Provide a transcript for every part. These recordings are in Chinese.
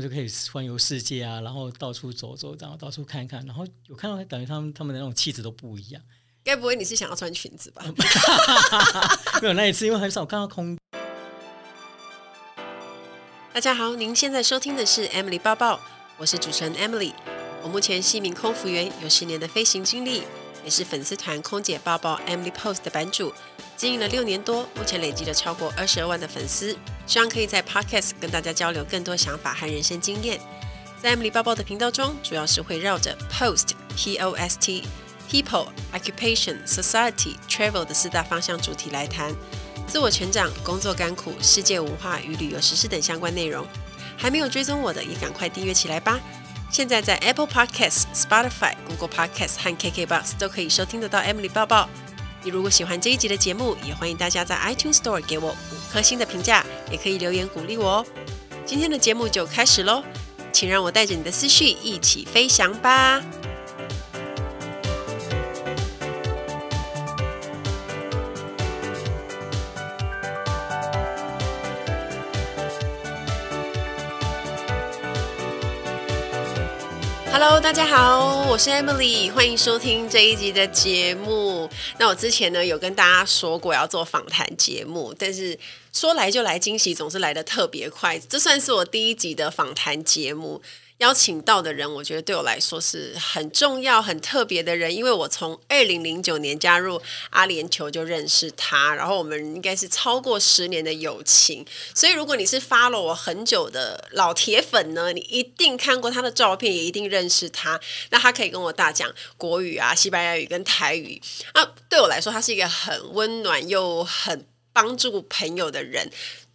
们就可以环游世界啊，然后到处走走，然后到处看看，然后有看到感觉他们他们的那种气质都不一样。该不会你是想要穿裙子吧？没有那一次，因为很少看到空。大家好，您现在收听的是 Emily 抱抱，我是主持人 Emily。我目前是一名空服员，有十年的飞行经历，也是粉丝团空姐抱抱 Emily Post 的版主，经营了六年多，目前累积了超过二十二万的粉丝。希望可以在 Podcast 跟大家交流更多想法和人生经验。在 Emily 报报的频道中，主要是会绕着 Post P O S T People Occupation Society Travel 的四大方向主题来谈自我成长、工作甘苦、世界文化与旅游时事等相关内容。还没有追踪我的，也赶快订阅起来吧。现在在 Apple Podcast、Spotify、Google Podcast 和 KKBox 都可以收听得到 Emily 抱抱。你如果喜欢这一集的节目，也欢迎大家在 iTunes Store 给我五颗星的评价，也可以留言鼓励我哦。今天的节目就开始喽，请让我带着你的思绪一起飞翔吧。Hello，大家好，我是 Emily，欢迎收听这一集的节目。那我之前呢有跟大家说过要做访谈节目，但是说来就来，惊喜总是来得特别快。这算是我第一集的访谈节目。邀请到的人，我觉得对我来说是很重要、很特别的人，因为我从二零零九年加入阿联酋就认识他，然后我们应该是超过十年的友情。所以，如果你是发了我很久的老铁粉呢，你一定看过他的照片，也一定认识他。那他可以跟我大讲国语啊、西班牙语跟台语。那对我来说，他是一个很温暖又很帮助朋友的人。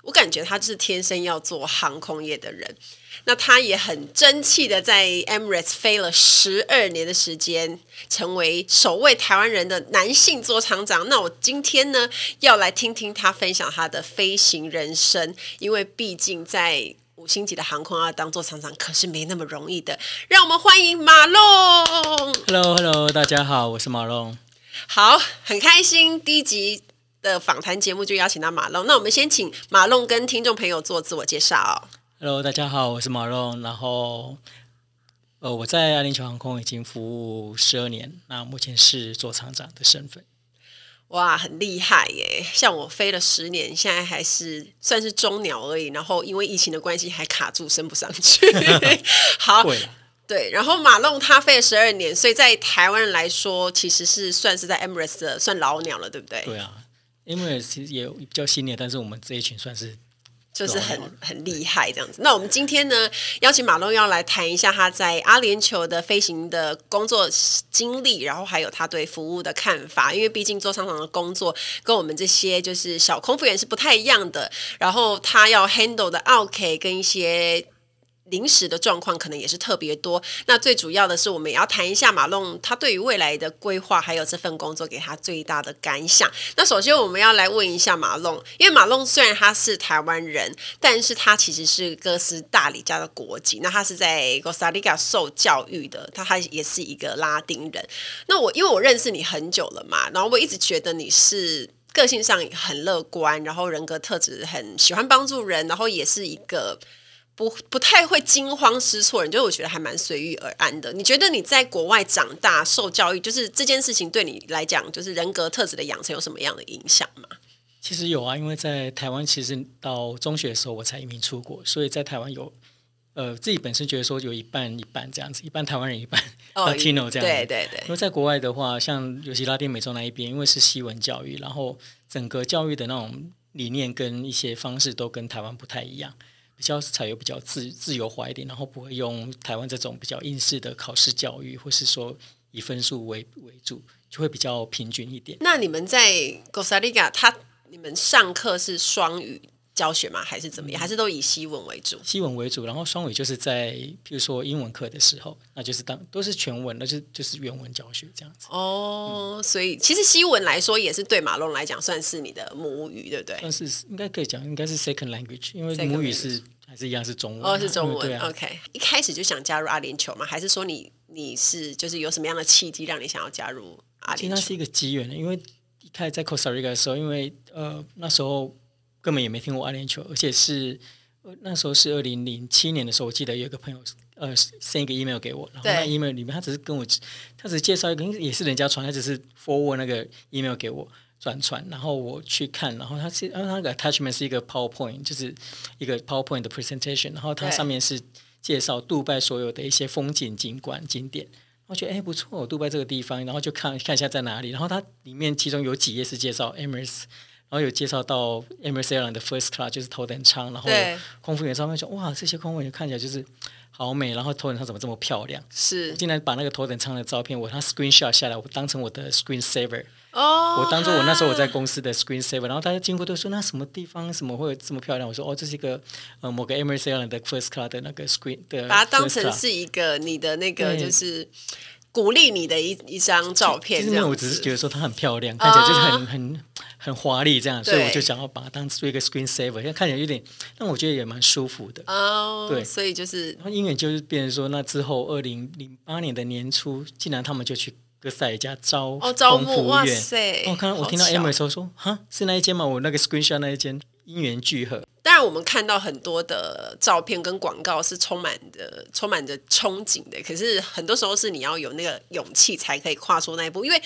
我感觉他就是天生要做航空业的人。那他也很争气的在 Emirates 飞了十二年的时间，成为首位台湾人的男性座舱长。那我今天呢，要来听听他分享他的飞行人生，因为毕竟在五星级的航空要当座舱长可是没那么容易的。让我们欢迎马龙。Hello，Hello，大家好，我是马龙。好，很开心第一集的访谈节目就邀请到马龙。那我们先请马龙跟听众朋友做自我介绍。Hello，大家好，我是马龙。然后，呃，我在阿联酋航空已经服务十二年，那目前是做厂长的身份。哇，很厉害耶！像我飞了十年，现在还是算是中鸟而已。然后因为疫情的关系，还卡住升不上去。好，对，对。然后马龙他飞了十二年，所以在台湾人来说，其实是算是在 Emirates 的算老鸟了，对不对？对啊，Emirates 其实也比较新的，但是我们这一群算是。就是很很厉害这样子。那我们今天呢，邀请马龙要来谈一下他在阿联酋的飞行的工作经历，然后还有他对服务的看法。因为毕竟做商场的工作跟我们这些就是小空服员是不太一样的。然后他要 handle 的 OK 跟一些。临时的状况可能也是特别多。那最主要的是，我们也要谈一下马龙他对于未来的规划，还有这份工作给他最大的感想。那首先，我们要来问一下马龙，因为马龙虽然他是台湾人，但是他其实是哥斯达黎加的国籍。那他是在哥斯达黎加受教育的，他他也是一个拉丁人。那我因为我认识你很久了嘛，然后我一直觉得你是个性上很乐观，然后人格特质很喜欢帮助人，然后也是一个。不不太会惊慌失措，人就我觉得还蛮随遇而安的。你觉得你在国外长大受教育，就是这件事情对你来讲，就是人格特质的养成有什么样的影响吗？其实有啊，因为在台湾，其实到中学的时候我才移民出国，所以在台湾有呃自己本身觉得说有一半一半这样子，一半台湾人一半 Latino 这样子。对对对。因为在国外的话，像尤其拉丁美洲那一边，因为是西文教育，然后整个教育的那种理念跟一些方式都跟台湾不太一样。比较采用比较自自由化一点，然后不会用台湾这种比较应试的考试教育，或是说以分数为为主，就会比较平均一点。那你们在哥斯达黎加，他你们上课是双语教学吗？还是怎么样？还是都以西文为主？西文为主，然后双语就是在譬如说英文课的时候，那就是当都是全文，那就就是原文教学这样子。哦，嗯、所以其实西文来说也是对马龙来讲算是你的母语，对不对？算是应该可以讲，应该是 second language，因为母语是还是一样是中文。哦，是中文。啊、OK，一开始就想加入阿联酋吗？还是说你你是就是有什么样的契机让你想要加入阿联酋？其实那是一个机缘，因为一开始在 Costa Rica 的时候，因为呃那时候。根本也没听过阿联酋，而且是那时候是二零零七年的时候，我记得有一个朋友呃 send 一个 email 给我，然后那 email 里面他只是跟我，他只是介绍一个，也是人家传，他只是 forward 那个 email 给我转传，然后我去看，然后他是，然后那个 attachment 是一个 PowerPoint，就是一个 PowerPoint 的 presentation，然后它上面是介绍杜拜所有的一些风景景观景点，我觉得哎不错，杜拜这个地方，然后就看看一下在哪里，然后它里面其中有几页是介绍 Emirates。然后有介绍到 Emirates Airline 的 First Class 就是头等舱，然后空服员上面说哇，这些空服员看起来就是好美，然后头等舱怎么这么漂亮？是，我竟然把那个头等舱的照片我他 Screenshot 下来，我当成我的 Screen Saver，哦，我当做我那时候我在公司的 Screen Saver，然后大家经过都说那什么地方什么会有这么漂亮？我说哦，这是一个呃某个 Emirates Airline 的 First Class 的那个 Screen 的，把它当成是一个你的那个就是。鼓励你的一一张照片，其实，我只是觉得说它很漂亮，看起来就是很很很华丽这样，所以我就想要把它当做一个 screen saver，因为看起来有点，但我觉得也蛮舒服的。哦，对，所以就是，然后因为就是变成说，那之后二零零八年的年初，竟然他们就去哥斯达黎加招哦招募，哇塞！我看到我听到 Emma 说说，哈，是那一间吗？我那个 screenshot 那一间。因缘聚合，当然我们看到很多的照片跟广告是充满着、充满着憧憬的。可是很多时候是你要有那个勇气才可以跨出那一步，因为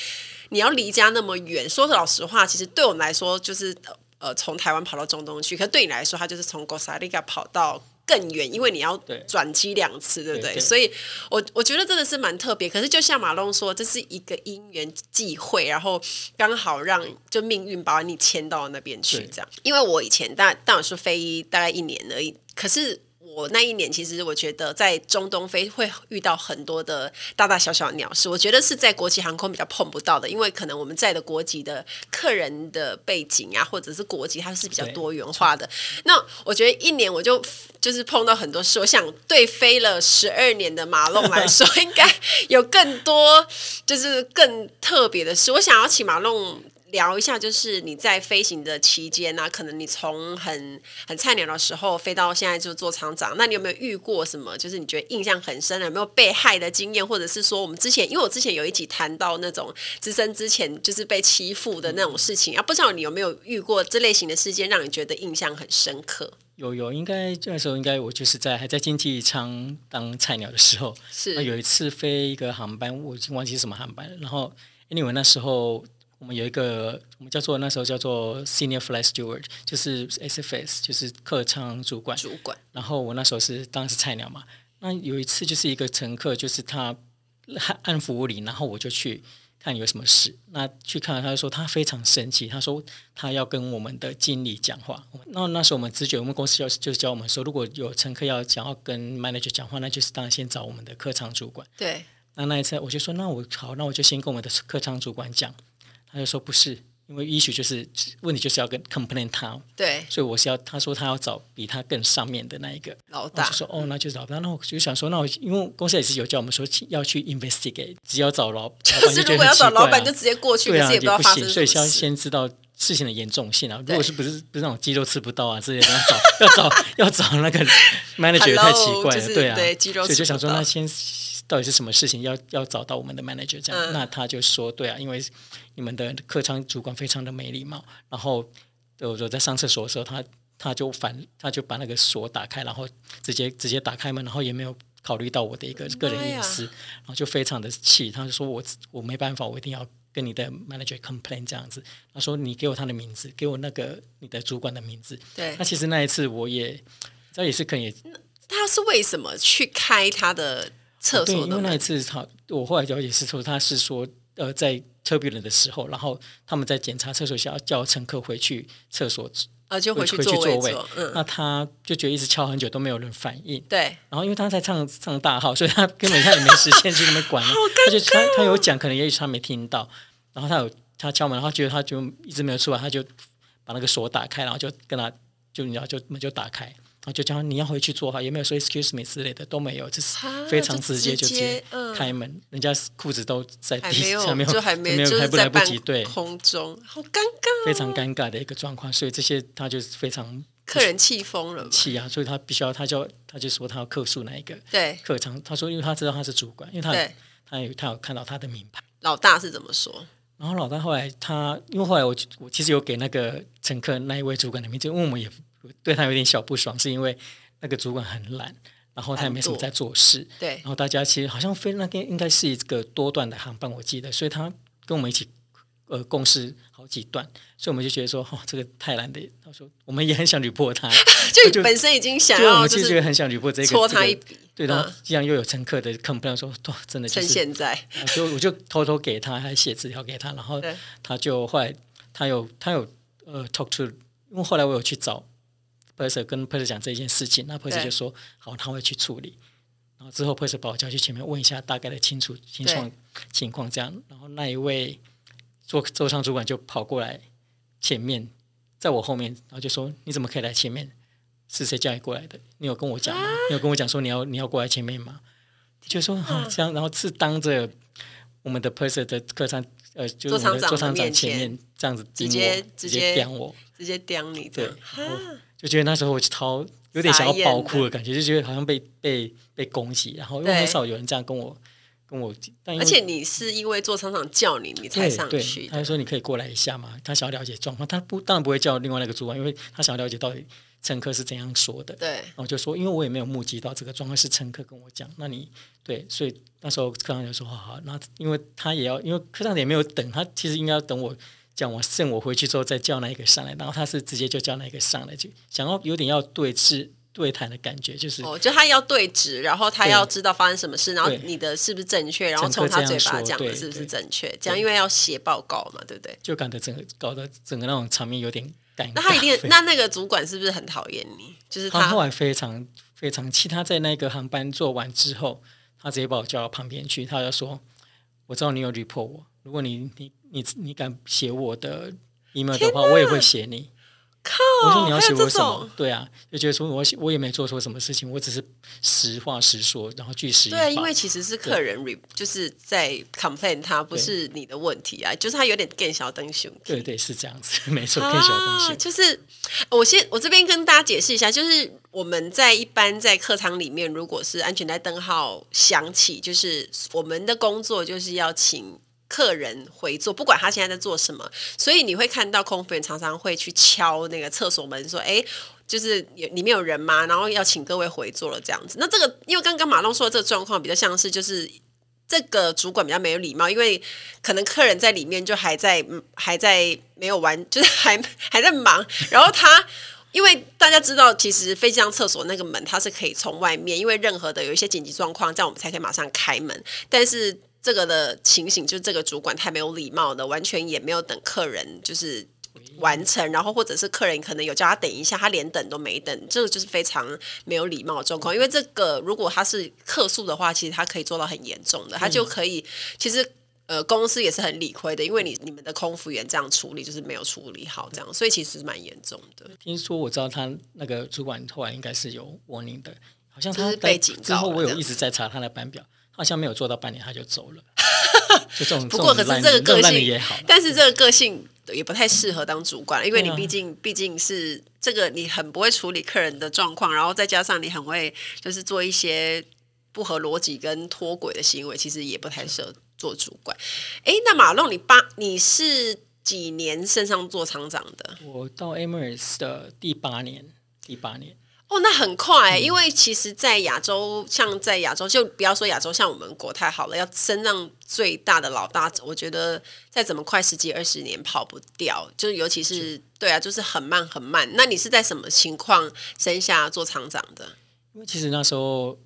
你要离家那么远。说老实话，其实对我们来说就是呃，从台湾跑到中东去，可对你来说，它就是从哥萨利亚跑到。更远，因为你要转机两次，对，对不对？所以我我觉得真的是蛮特别。可是就像马龙说，这是一个因缘际会，然后刚好让就命运把你牵到那边去，这样。因为我以前大当然是飞大概一年而已，可是。我那一年，其实我觉得在中东飞会遇到很多的大大小小的鸟事，我觉得是在国际航空比较碰不到的，因为可能我们在的国籍的客人的背景啊，或者是国籍，它是比较多元化的。那我觉得一年我就就是碰到很多事，我想对飞了十二年的马龙来说，应该有更多就是更特别的事。我想要请马龙。聊一下，就是你在飞行的期间呢、啊，可能你从很很菜鸟的时候飞到现在就做厂长，那你有没有遇过什么？就是你觉得印象很深的，有没有被害的经验，或者是说我们之前，因为我之前有一集谈到那种资深之前就是被欺负的那种事情、嗯、啊，不知道你有没有遇过这类型的事件，让你觉得印象很深刻？有有，应该那时候应该我就是在还在经济舱当菜鸟的时候，是有一次飞一个航班，我已经忘记是什么航班了，然后因为那时候。我们有一个，我们叫做那时候叫做 Senior Flight Steward，就是 SFS，就是客舱主管。主管。然后我那时候是当时菜鸟嘛。那有一次就是一个乘客，就是他按服务铃，然后我就去看有什么事。那去看，他就说他非常生气，他说他要跟我们的经理讲话。那那时候我们直觉，我们公司就就是教我们说，如果有乘客要想要跟 manager 讲话，那就是当然先找我们的客舱主管。对。那那一次我就说，那我好，那我就先跟我们的客舱主管讲。他就说不是，因为 issue 就是问题就是要跟 complain 他，对，所以我是要他说他要找比他更上面的那一个老大，就说哦，那就找他。那我就想说，那我因为公司也是有叫我们说要去 investigate，只要找老，就是如果要找老板就直接过去，对啊，也不行，所以先先知道事情的严重性啊。如果是不是不是那种鸡肉吃不到啊，之类的要找要找要找那个 manager 太奇怪了，对啊，对鸡肉，所以就想说那先。到底是什么事情要要找到我们的 manager 这样？嗯、那他就说对啊，因为你们的客舱主管非常的没礼貌。然后我说在上厕所的时候，他他就反他就把那个锁打开，然后直接直接打开门，然后也没有考虑到我的一个个人隐私，然后就非常的气。他就说我我没办法，我一定要跟你的 manager complain 这样子。他说你给我他的名字，给我那个你的主管的名字。对。那其实那一次我也这也是可以。他是为什么去开他的？厕所对，因为那一次他，我后来了解是说，他是说，呃，在 turbulence 的时候，然后他们在检查厕所想要，叫乘客回去厕所，啊，就回去，座位。嗯，那他就觉得一直敲很久都没有人反应。对。然后因为他在唱唱大号，所以他根本他也没时间去那边管 了。他就他他有讲，可能也许他没听到。然后他有他敲门，然后觉得他就一直没有出来，他就把那个锁打开，然后就跟他就你知道就门就打开。就叫你要回去坐哈，也没有说 excuse me 之类的都没有，就是非常直接就直接开门，嗯、人家裤子都在地上，没有就还没有还不来不及对。空中，好尴尬，非常尴尬的一个状况，所以这些他就是非常客人气疯了，气啊，所以他必须要他就他就说他要客诉那一个对。客场，他说因为他知道他是主管，因为他他有他有看到他的名牌，老大是怎么说？然后老大后来他因为后来我我其实有给那个乘客那一位主管的名字，因为我们也对他有点小不爽，是因为那个主管很懒，然后他也没什么在做事。对，然后大家其实好像飞那天应该是一个多段的航班，我记得，所以他跟我们一起。呃，共事好几段，所以我们就觉得说，哦，这个太懒的。他说，我们也很想 report 他，就本身已经想要，我们就觉得很想 report 这个，戳他一笔。对，然后既然又有乘客的 complain，说，哇，真的就是趁现在，就我就偷偷给他，还写纸条给他，然后他就后来他有他有呃 talk to，因为后来我有去找 Purser 跟 Perser 讲这件事情，那 Perser 就说好，他会去处理。然后之后 Perser 把我叫去前面问一下大概的清楚情况情况这样，然后那一位。做座舱主管就跑过来前面，在我后面，然后就说：“你怎么可以来前面？是谁叫你过来的？你有跟我讲吗？啊、你有跟我讲说你要你要过来前面吗？”就说：“啊，这样。”然后是当着我们的 Perser 的客舱呃，就是我们的座舱长前面这样子直接直接刁我，直接刁你。对，就觉得那时候我超有点想要爆哭的感觉，就觉得好像被被被攻击，然后因为很少有人这样跟我。跟我，但而且你是因为座舱长叫你，你才上去。他就说你可以过来一下嘛，他想要了解状况。他不当然不会叫另外那个主管，因为他想要了解到底乘客是怎样说的。对，然后就说，因为我也没有目击到这个状况，是乘客跟我讲。那你对，所以那时候科长就说好好。那因为他也要，因为科长也没有等他，其实应该要等我讲完，剩我回去之后再叫那一个上来。然后他是直接就叫那一个上来，就想要有点要对峙。对谈的感觉就是，哦，就他要对质，然后他要知道发生什么事，然后你的是不是正确，然后从他嘴巴讲的是不是正确，这样因为要写报告嘛，对不对？就感觉整个搞得整个那种场面有点尴尬。那他一定，那那个主管是不是很讨厌你？就是他，他后来非常非常气，他在那个航班做完之后，他直接把我叫到旁边去，他就说：“我知道你有 report 我，如果你你你你敢写我的 email 的话，我也会写你。”靠！我说你要写我什么？对啊，就觉得说我我也没做错什么事情，我只是实话实说，然后据实。对，因为其实是客人 re 就是在 complain，他不是你的问题啊，就是他有点更小灯熊。对对，是这样子，没错，更小灯熊。就是我先我这边跟大家解释一下，就是我们在一般在客舱里面，如果是安全带灯号响起，就是我们的工作就是要请。客人回座，不管他现在在做什么，所以你会看到空服员常常会去敲那个厕所门，说：“哎，就是里面有人吗？”然后要请各位回座了这样子。那这个，因为刚刚马龙说的这个状况比较像是，就是这个主管比较没有礼貌，因为可能客人在里面就还在还在没有完，就是还还在忙。然后他，因为大家知道，其实飞机上厕所那个门它是可以从外面，因为任何的有一些紧急状况，这样我们才可以马上开门。但是这个的情形就是这个主管太没有礼貌了，完全也没有等客人就是完成，然后或者是客人可能有叫他等一下，他连等都没等，这个就是非常没有礼貌的状况。因为这个如果他是客诉的话，其实他可以做到很严重的，他就可以其实呃公司也是很理亏的，因为你你们的空服员这样处理就是没有处理好这样，所以其实是蛮严重的。听说我知道他那个主管后来应该是有 warning 的，好像他是被警告。之后我有一直在查他的班表。好像没有做到半年他就走了，就这种。不过可是这个个性也好，但是这个个性也不太适合当主管，因为你毕竟毕竟是这个你很不会处理客人的状况，然后再加上你很会就是做一些不合逻辑跟脱轨的行为，其实也不太适合做主管。哎，那马龙，你八你是几年升上做厂长的？我到 Emirates 的第八年，第八年。哦，那很快，因为其实，在亚洲，像在亚洲，就不要说亚洲，像我们国泰好了，要升上最大的老大，我觉得再怎么快，十几二十年跑不掉，就尤其是，是对啊，就是很慢很慢。那你是在什么情况生下做厂长的？因为其实那时候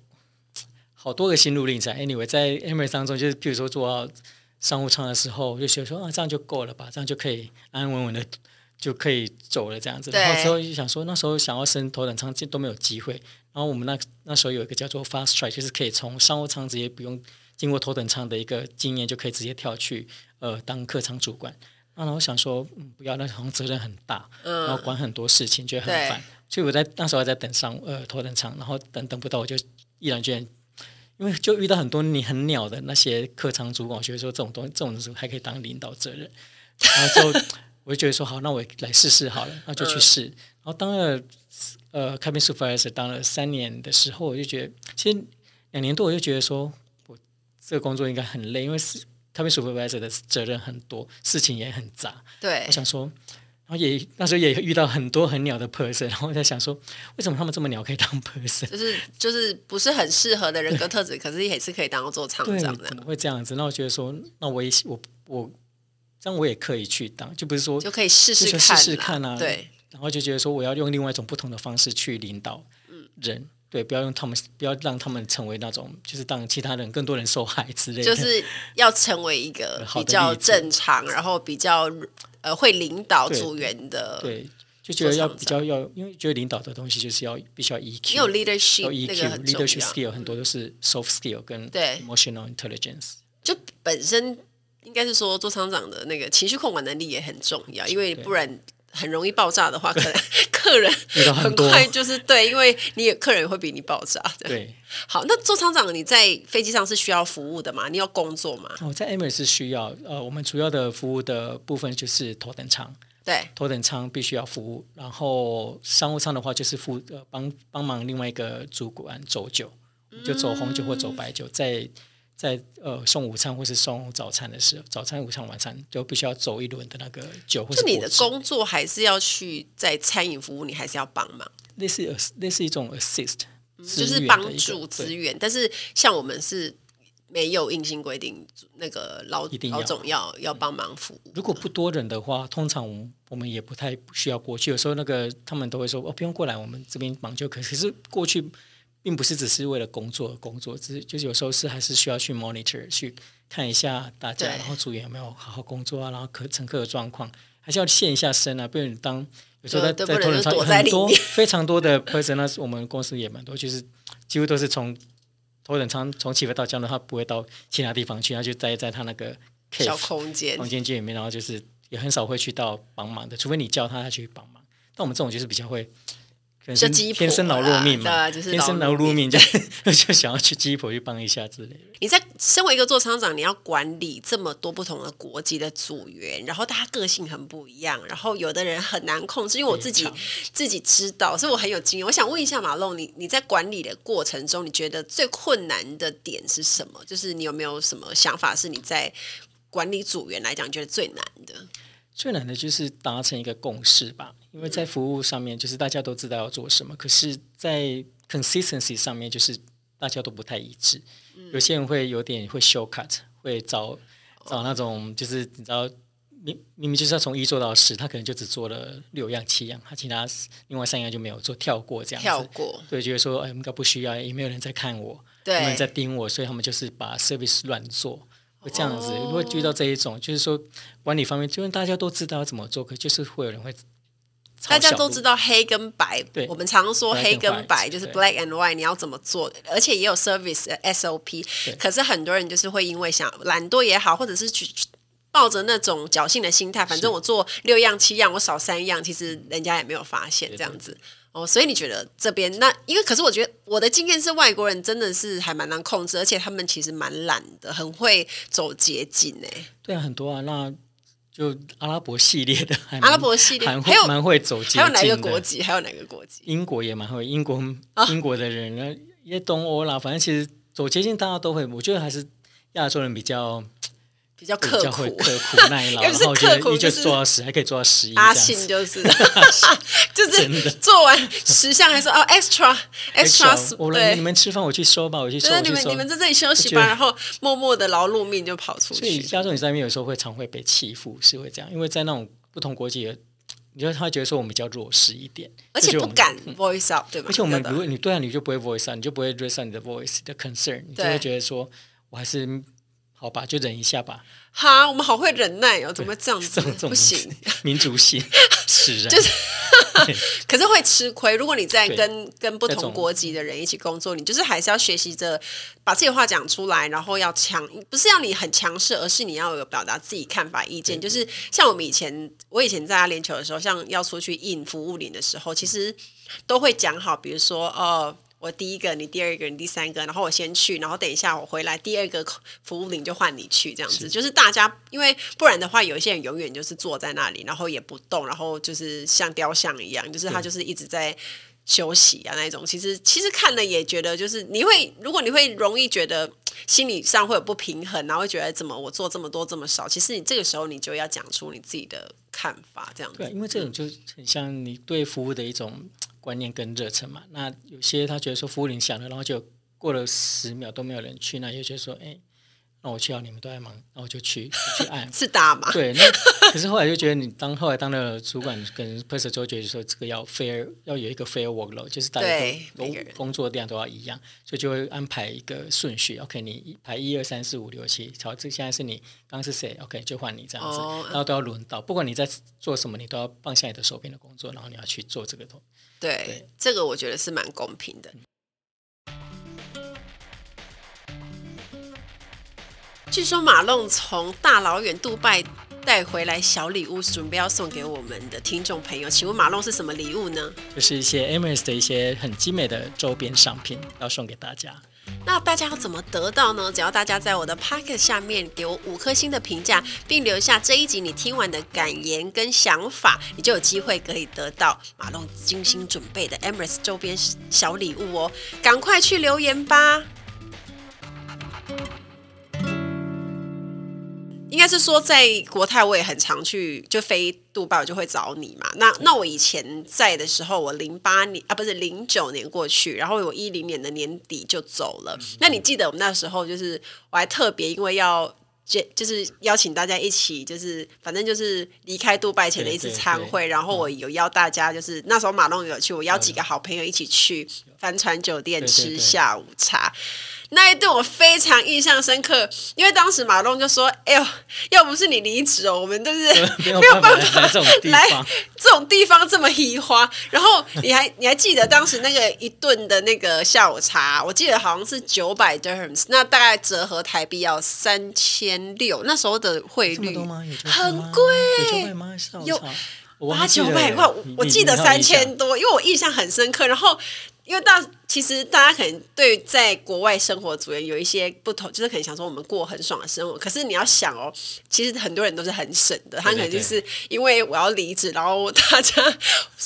好多个心路历程。Anyway，在 Emirates 当中，就是比如说做到商务舱的时候，就觉得说啊，这样就够了吧，这样就可以安安稳稳的。就可以走了这样子，然后之后就想说，那时候想要升头等舱都没有机会。然后我们那那时候有一个叫做 fast track，就是可以从商务舱直接不用经过头等舱的一个经验，就可以直接跳去呃当客舱主管。然后我想说，嗯，不要，那好像责任很大，然后管很多事情，觉得很烦。所以我在那时候还在等上呃头等舱，然后等等不到，我就毅然决然，因为就遇到很多你很鸟的那些客舱主管，我觉得说这种东西这种时候还可以当领导责任，然后就。我就觉得说好，那我来试试好了，那就去试。嗯、然后当了呃 cabin supervisor 当了三年的时候，我就觉得其实两年多我就觉得说我这个工作应该很累，因为是 cabin supervisor 的责任很多，事情也很杂。对，我想说然后也那时候也遇到很多很鸟的 person，然后我在想说，为什么他们这么鸟可以当 person？就是就是不是很适合的人格特质，可是也是可以当做厂长的。怎么会这样子？那我觉得说，那我也我我这样我也可以去当，就不是说就可以试试看试试看啊。对，然后就觉得说，我要用另外一种不同的方式去领导人。嗯对，不要用他们，不要让他们成为那种，就是当其他人更多人受害之类的。就是要成为一个 比较正常，然后比较呃会领导组员的。对，就觉得要比较要，因为觉得领导的东西就是要必须要 EQ，有 leadership，有 EQ，leadership skill 很多都是 soft skill 跟 emotional intelligence。就本身应该是说做厂长的那个情绪控管能力也很重要，因为不然。很容易爆炸的话，可能 客人很快就是对，因为你有客人会比你爆炸。对，好，那做厂长你在飞机上是需要服务的吗？你要工作吗？我、哦、在 Emirates 是需要，呃，我们主要的服务的部分就是头等舱，对，头等舱必须要服务，然后商务舱的话就是负呃帮帮忙另外一个主管走酒，就走红酒或走白酒，在、嗯。在呃送午餐或是送早餐的时候，早餐、午餐、晚餐都必须要走一轮的那个酒或是。是你的工作还是要去在餐饮服务，你还是要帮忙？类似类似一种 assist，就是帮助资源。但是像我们是没有硬性规定，那个老老总要要帮忙服务。如果不多人的话，通常我们也不太需要过去。有时候那个他们都会说哦，不用过来，我们这边忙就可以。可是过去。并不是只是为了工作工作，只是就是有时候是还是需要去 monitor 去看一下大家，然后组员有没有好好工作啊，然后客乘客的状况，还是要现一下身啊。不然当有时候在在头等舱很多 非常多的 person，那我们公司也蛮多，就是几乎都是从头等舱从起飞到降落，他不会到其他地方去，他就待在他那个小空间房间间里面，然后就是也很少会去到帮忙的，除非你叫他他去帮忙。但我们这种就是比较会。就鸡婆，天生劳碌命嘛，就是天生劳碌命 就就想要去鸡婆去帮一下之类的。你在身为一个做厂长，你要管理这么多不同的国籍的组员，然后大家个性很不一样，然后有的人很难控制。因为我自己自己知道，所以我很有经验。我想问一下马龙，你你在管理的过程中，你觉得最困难的点是什么？就是你有没有什么想法是你在管理组员来讲觉得最难的？最难的就是达成一个共识吧。因为在服务上面，就是大家都知道要做什么，可是，在 consistency 上面，就是大家都不太一致。有些人会有点会 shortcut，会找找那种，就是你知道，明明明就是要从一做到十，他可能就只做了六样七样，他其他另外三样就没有做，跳过这样子。跳过。对，觉得说，哎，应该不需要，也没有人在看我，对，没有人在盯我，所以他们就是把 service 乱做，会这样子。如果遇到这一种，就是说管理方面，就是大家都知道要怎么做，可就是会有人会。大家都知道黑跟白，我们常说黑跟白就是 black and white，你要怎么做？而且也有 service SOP。可是很多人就是会因为想懒惰也好，或者是去抱着那种侥幸的心态，反正我做六样七样，我少三样，其实人家也没有发现这样子。哦，所以你觉得这边那？因为可是我觉得我的经验是，外国人真的是还蛮难控制，而且他们其实蛮懒的，很会走捷径诶。对啊，很多啊，那。就阿拉伯系列的，阿拉伯系列 还有蛮会走捷径的。还有哪个国籍？还有哪个国籍？英国也蛮会，英国英国的人呢，也东欧啦，反正其实走捷径大家都会。我觉得还是亚洲人比较。比较刻苦，刻苦 耐劳，然后就一就做到十，还可以做到十一。阿信就是，就是做完十项还说哦，extra extra。我来你们吃饭，我去收吧，我去收。你们你们在这里休息吧，然后默默的劳碌命就跑出去。所以加州你在那边有时候会常会被欺负，是会这样，因为在那种不同国籍，你觉得他觉得说我们比较弱势一点，而且不敢 voice up，对吧？而且我们如果你对啊，你就不会 voice up，你就不会 raise up 你的 voice 的 concern，你就会觉得说我还是。好吧，就忍一下吧。哈，我们好会忍耐哦，怎么会这样子？不行，民族性 使然。就是，可是会吃亏。如果你在跟跟不同国籍的人一起工作，你就是还是要学习着把自己的话讲出来，然后要强，不是要你很强势，而是你要有表达自己看法、意见。就是像我们以前，我以前在阿联酋的时候，像要出去应服务领的时候，其实都会讲好，比如说哦。我第一个，你第二个，你第三个，然后我先去，然后等一下我回来，第二个服务领就换你去，这样子，就是大家，因为不然的话，有一些人永远就是坐在那里，然后也不动，然后就是像雕像一样，就是他就是一直在休息啊那种。其实其实看了也觉得，就是你会，如果你会容易觉得心理上会有不平衡，然后会觉得怎么我做这么多这么少，其实你这个时候你就要讲出你自己的看法，这样子。对，因为这种就很像你对服务的一种观念跟热忱嘛。那有些他觉得说服务铃响了，然后就过了十秒都没有人去，那也觉得说，哎。那我去啊，你们都在忙，那我就去去按。是大吗？对，那可是后来就觉得你当后来当了主管跟 person 之后，觉得说这个要 fair，要有一个 fair workload，就是大家都工作量都要一样，所以就会安排一个顺序。OK，你排一二三四五六七，好，这现在是你刚刚是谁？OK，就换你这样子，哦、然后都要轮到，不管你在做什么，你都要放下你的手边的工作，然后你要去做这个东西。对，对这个我觉得是蛮公平的。据说马龙从大老远杜拜带回来小礼物，准备要送给我们的听众朋友。请问马龙是什么礼物呢？就是一些 Hermes 的一些很精美的周边商品，要送给大家。那大家要怎么得到呢？只要大家在我的 Pocket 下面给我五颗星的评价，并留下这一集你听完的感言跟想法，你就有机会可以得到马龙精心准备的 Hermes 周边小礼物哦！赶快去留言吧。应该是说，在国泰我也很常去，就飞杜拜我就会找你嘛。那那我以前在的时候，我零八年啊，不是零九年过去，然后我一零年的年底就走了。那你记得我们那时候就是，我还特别因为要就就是邀请大家一起，就是反正就是离开杜拜前的一次参会，然后我有邀大家，就是那时候马龙有去，我邀几个好朋友一起去帆船酒店吃下午茶。那一顿我非常印象深刻，因为当时马龙就说：“哎呦，要不是你离职哦，我们就是 没有办法来这种地方，这种地方这么喜花。”然后你还你还记得当时那个一顿的那个下午茶，我记得好像是九百 dirhams，那大概折合台币要三千六，那时候的汇率很贵，有八九百块，我记得三千多，因为我印象很深刻，然后。因为大其实大家可能对在国外生活族人有一些不同，就是可能想说我们过很爽的生活，可是你要想哦，其实很多人都是很省的，他可能就是因为我要离职，然后 大家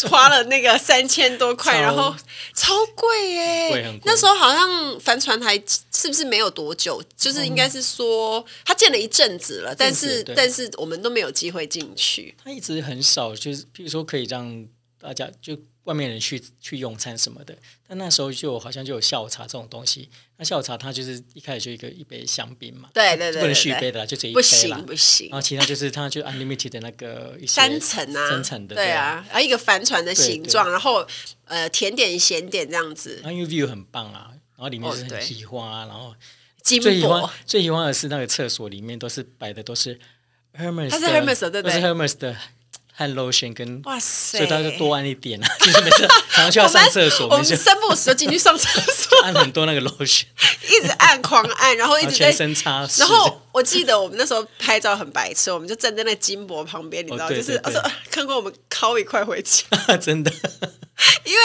花了那个三千多块，然后超贵耶，那时候好像帆船还是不是没有多久，就是应该是说他建了一阵子了，但是但是我们都没有机会进去，他一直很少，就是譬如说可以让大家就。外面人去去用餐什么的，但那时候就好像就有下午茶这种东西。那下午茶它就是一开始就一个一杯香槟嘛，对对对，不能续杯的啦，就这一杯啦，不行不行。然后其他就是它就 unlimited 的那个三层啊，三层的对啊，然后一个帆船的形状，然后呃甜点咸点这样子。然后因为 view 很棒啊，然后里面是很喜欢啊，然后最喜欢最喜欢的是那个厕所里面都是摆的都是 Hermes，它是 Hermes 的，对不对？都是 Hermes 的。和 lotion 跟哇塞，所以他就多按一点啊，就是每次常常需要上厕所，我们三不五时就进去上厕所，按很多那个 lotion，一直按狂按，然后一直在全身擦拭。然后我记得我们那时候拍照很白痴，我们就站在那金箔旁边，你知道，哦、对对对，就是我说看过我们敲一块回家，真的。因为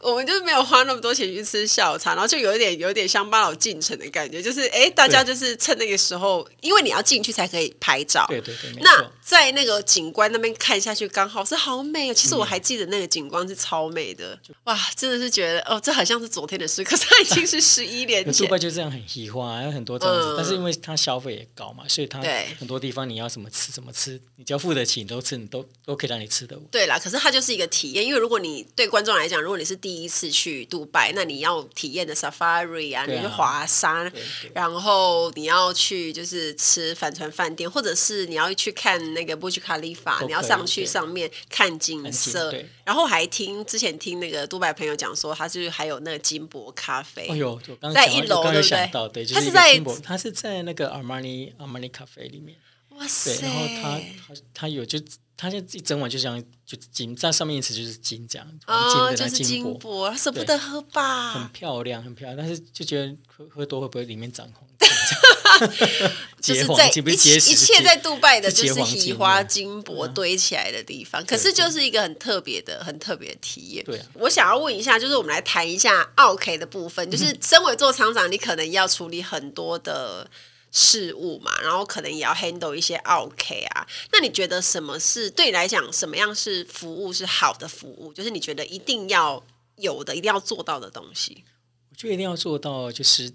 我们就是没有花那么多钱去吃下午茶，然后就有一点有点乡巴佬进城的感觉，就是哎，大家就是趁那个时候，因为你要进去才可以拍照。对对对，那在那个景观那边看下去，刚好是好美哦。其实我还记得那个景观是超美的，哇，真的是觉得哦，这好像是昨天的事，可是它已经是十一年 前。杜拜就这样很喜欢，有很多这样子，嗯、但是因为它消费也高嘛，所以它很多地方你要什么吃怎么吃，你只要付得起，你都吃，你都都可以让你吃的。对啦，可是它就是一个体验，因为如果你对观众来讲，如果你是第一次去杜拜，那你要体验的 Safari 啊，啊。你去滑山，对对，然后你要去就是吃帆船饭店，或者是你要去看那个 Burj Khalifa，你要上去上面看景色，然后还听之前听那个杜拜朋友讲说，他就是还有那个金箔咖啡，哎呦，在一楼对不对？对，他是在他是在那个 Armani Armani 咖啡里面，哇塞，然后他他他有就。他就一整碗就这样就金，在上面一词就是金这样，哦金的那金箔，舍不得喝吧？很漂亮，很漂亮，但是就觉得喝喝多会不会里面长红 就是在一一切在杜拜的就是喜花金箔堆起来的地方，可是就是一个很特别的、很特别的体验。对，我想要问一下，就是我们来谈一下奥 K 的部分，就是身为做厂长，你可能要处理很多的。事物嘛，然后可能也要 handle 一些 OK 啊。那你觉得什么是对你来讲，什么样是服务是好的服务？就是你觉得一定要有的、一定要做到的东西。我觉得一定要做到，就是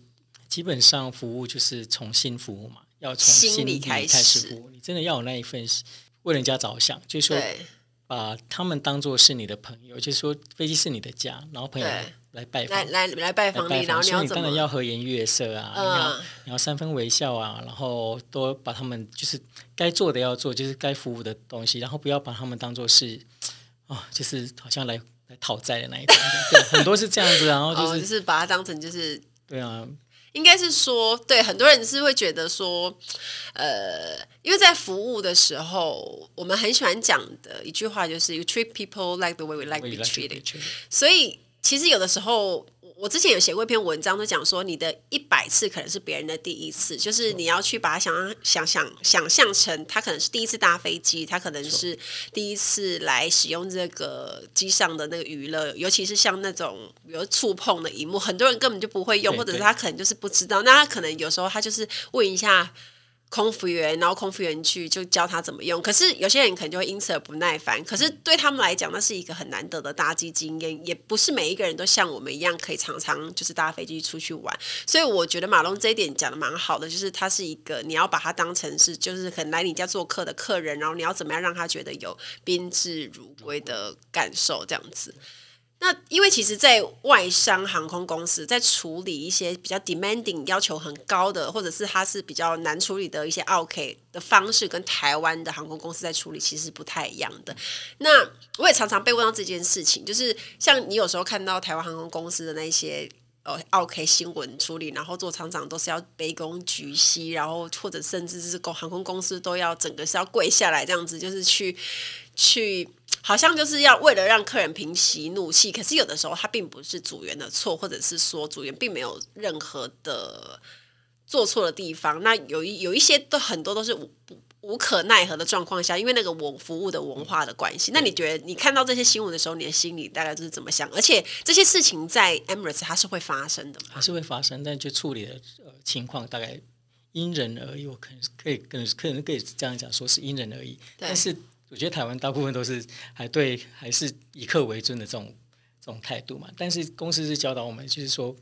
基本上服务就是从心服务嘛，要从心里开始服务。你真的要有那一份为人家着想，就是说把他们当做是你的朋友，就是说飞机是你的家，然后朋友来拜访，来来来拜访你，然后你当然要和颜悦色啊，嗯、你要你要三分微笑啊，然后多把他们就是该做的要做，就是该服务的东西，然后不要把他们当做是啊、哦，就是好像来来讨债的那一种，对，很多是这样子，然后就是、哦、就是把它当成就是对啊。应该是说，对很多人是会觉得说，呃，因为在服务的时候，我们很喜欢讲的一句话就是 “You treat people like the way we like to be treated”。所以，其实有的时候。我之前有写过一篇文章，就讲说，你的一百次可能是别人的第一次，就是你要去把它想想想想象成，他可能是第一次搭飞机，他可能是第一次来使用这个机上的那个娱乐，尤其是像那种比如触碰的荧幕，很多人根本就不会用，或者是他可能就是不知道，那他可能有时候他就是问一下。空服员，然后空服员去就教他怎么用。可是有些人可能就会因此而不耐烦。可是对他们来讲，那是一个很难得的搭机经验，也不是每一个人都像我们一样可以常常就是搭飞机出去玩。所以我觉得马龙这一点讲的蛮好的，就是他是一个你要把他当成是就是很来你家做客的客人，然后你要怎么样让他觉得有宾至如归的感受，这样子。那因为其实，在外商航空公司在处理一些比较 demanding 要求很高的，或者是它是比较难处理的一些 OK 的方式，跟台湾的航空公司在处理其实不太一样的。那我也常常被问到这件事情，就是像你有时候看到台湾航空公司的那些呃 OK 新闻处理，然后做厂长都是要卑躬屈膝，然后或者甚至是公航空公司都要整个是要跪下来这样子，就是去去。好像就是要为了让客人平息怒气，可是有的时候他并不是组员的错，或者是说组员并没有任何的做错的地方。那有一有一些都很多都是不无可奈何的状况下，因为那个我服务的文化的关系。那你觉得你看到这些新闻的时候，你的心里大概就是怎么想？而且这些事情在 Emirates 它是会发生的吗？还是会发生，但就处理的呃情况大概因人而异。我可能可以跟可能可以这样讲，说是因人而异，但是。我觉得台湾大部分都是还对，还是以客为尊的这种这种态度嘛。但是公司是教导我们，就是说，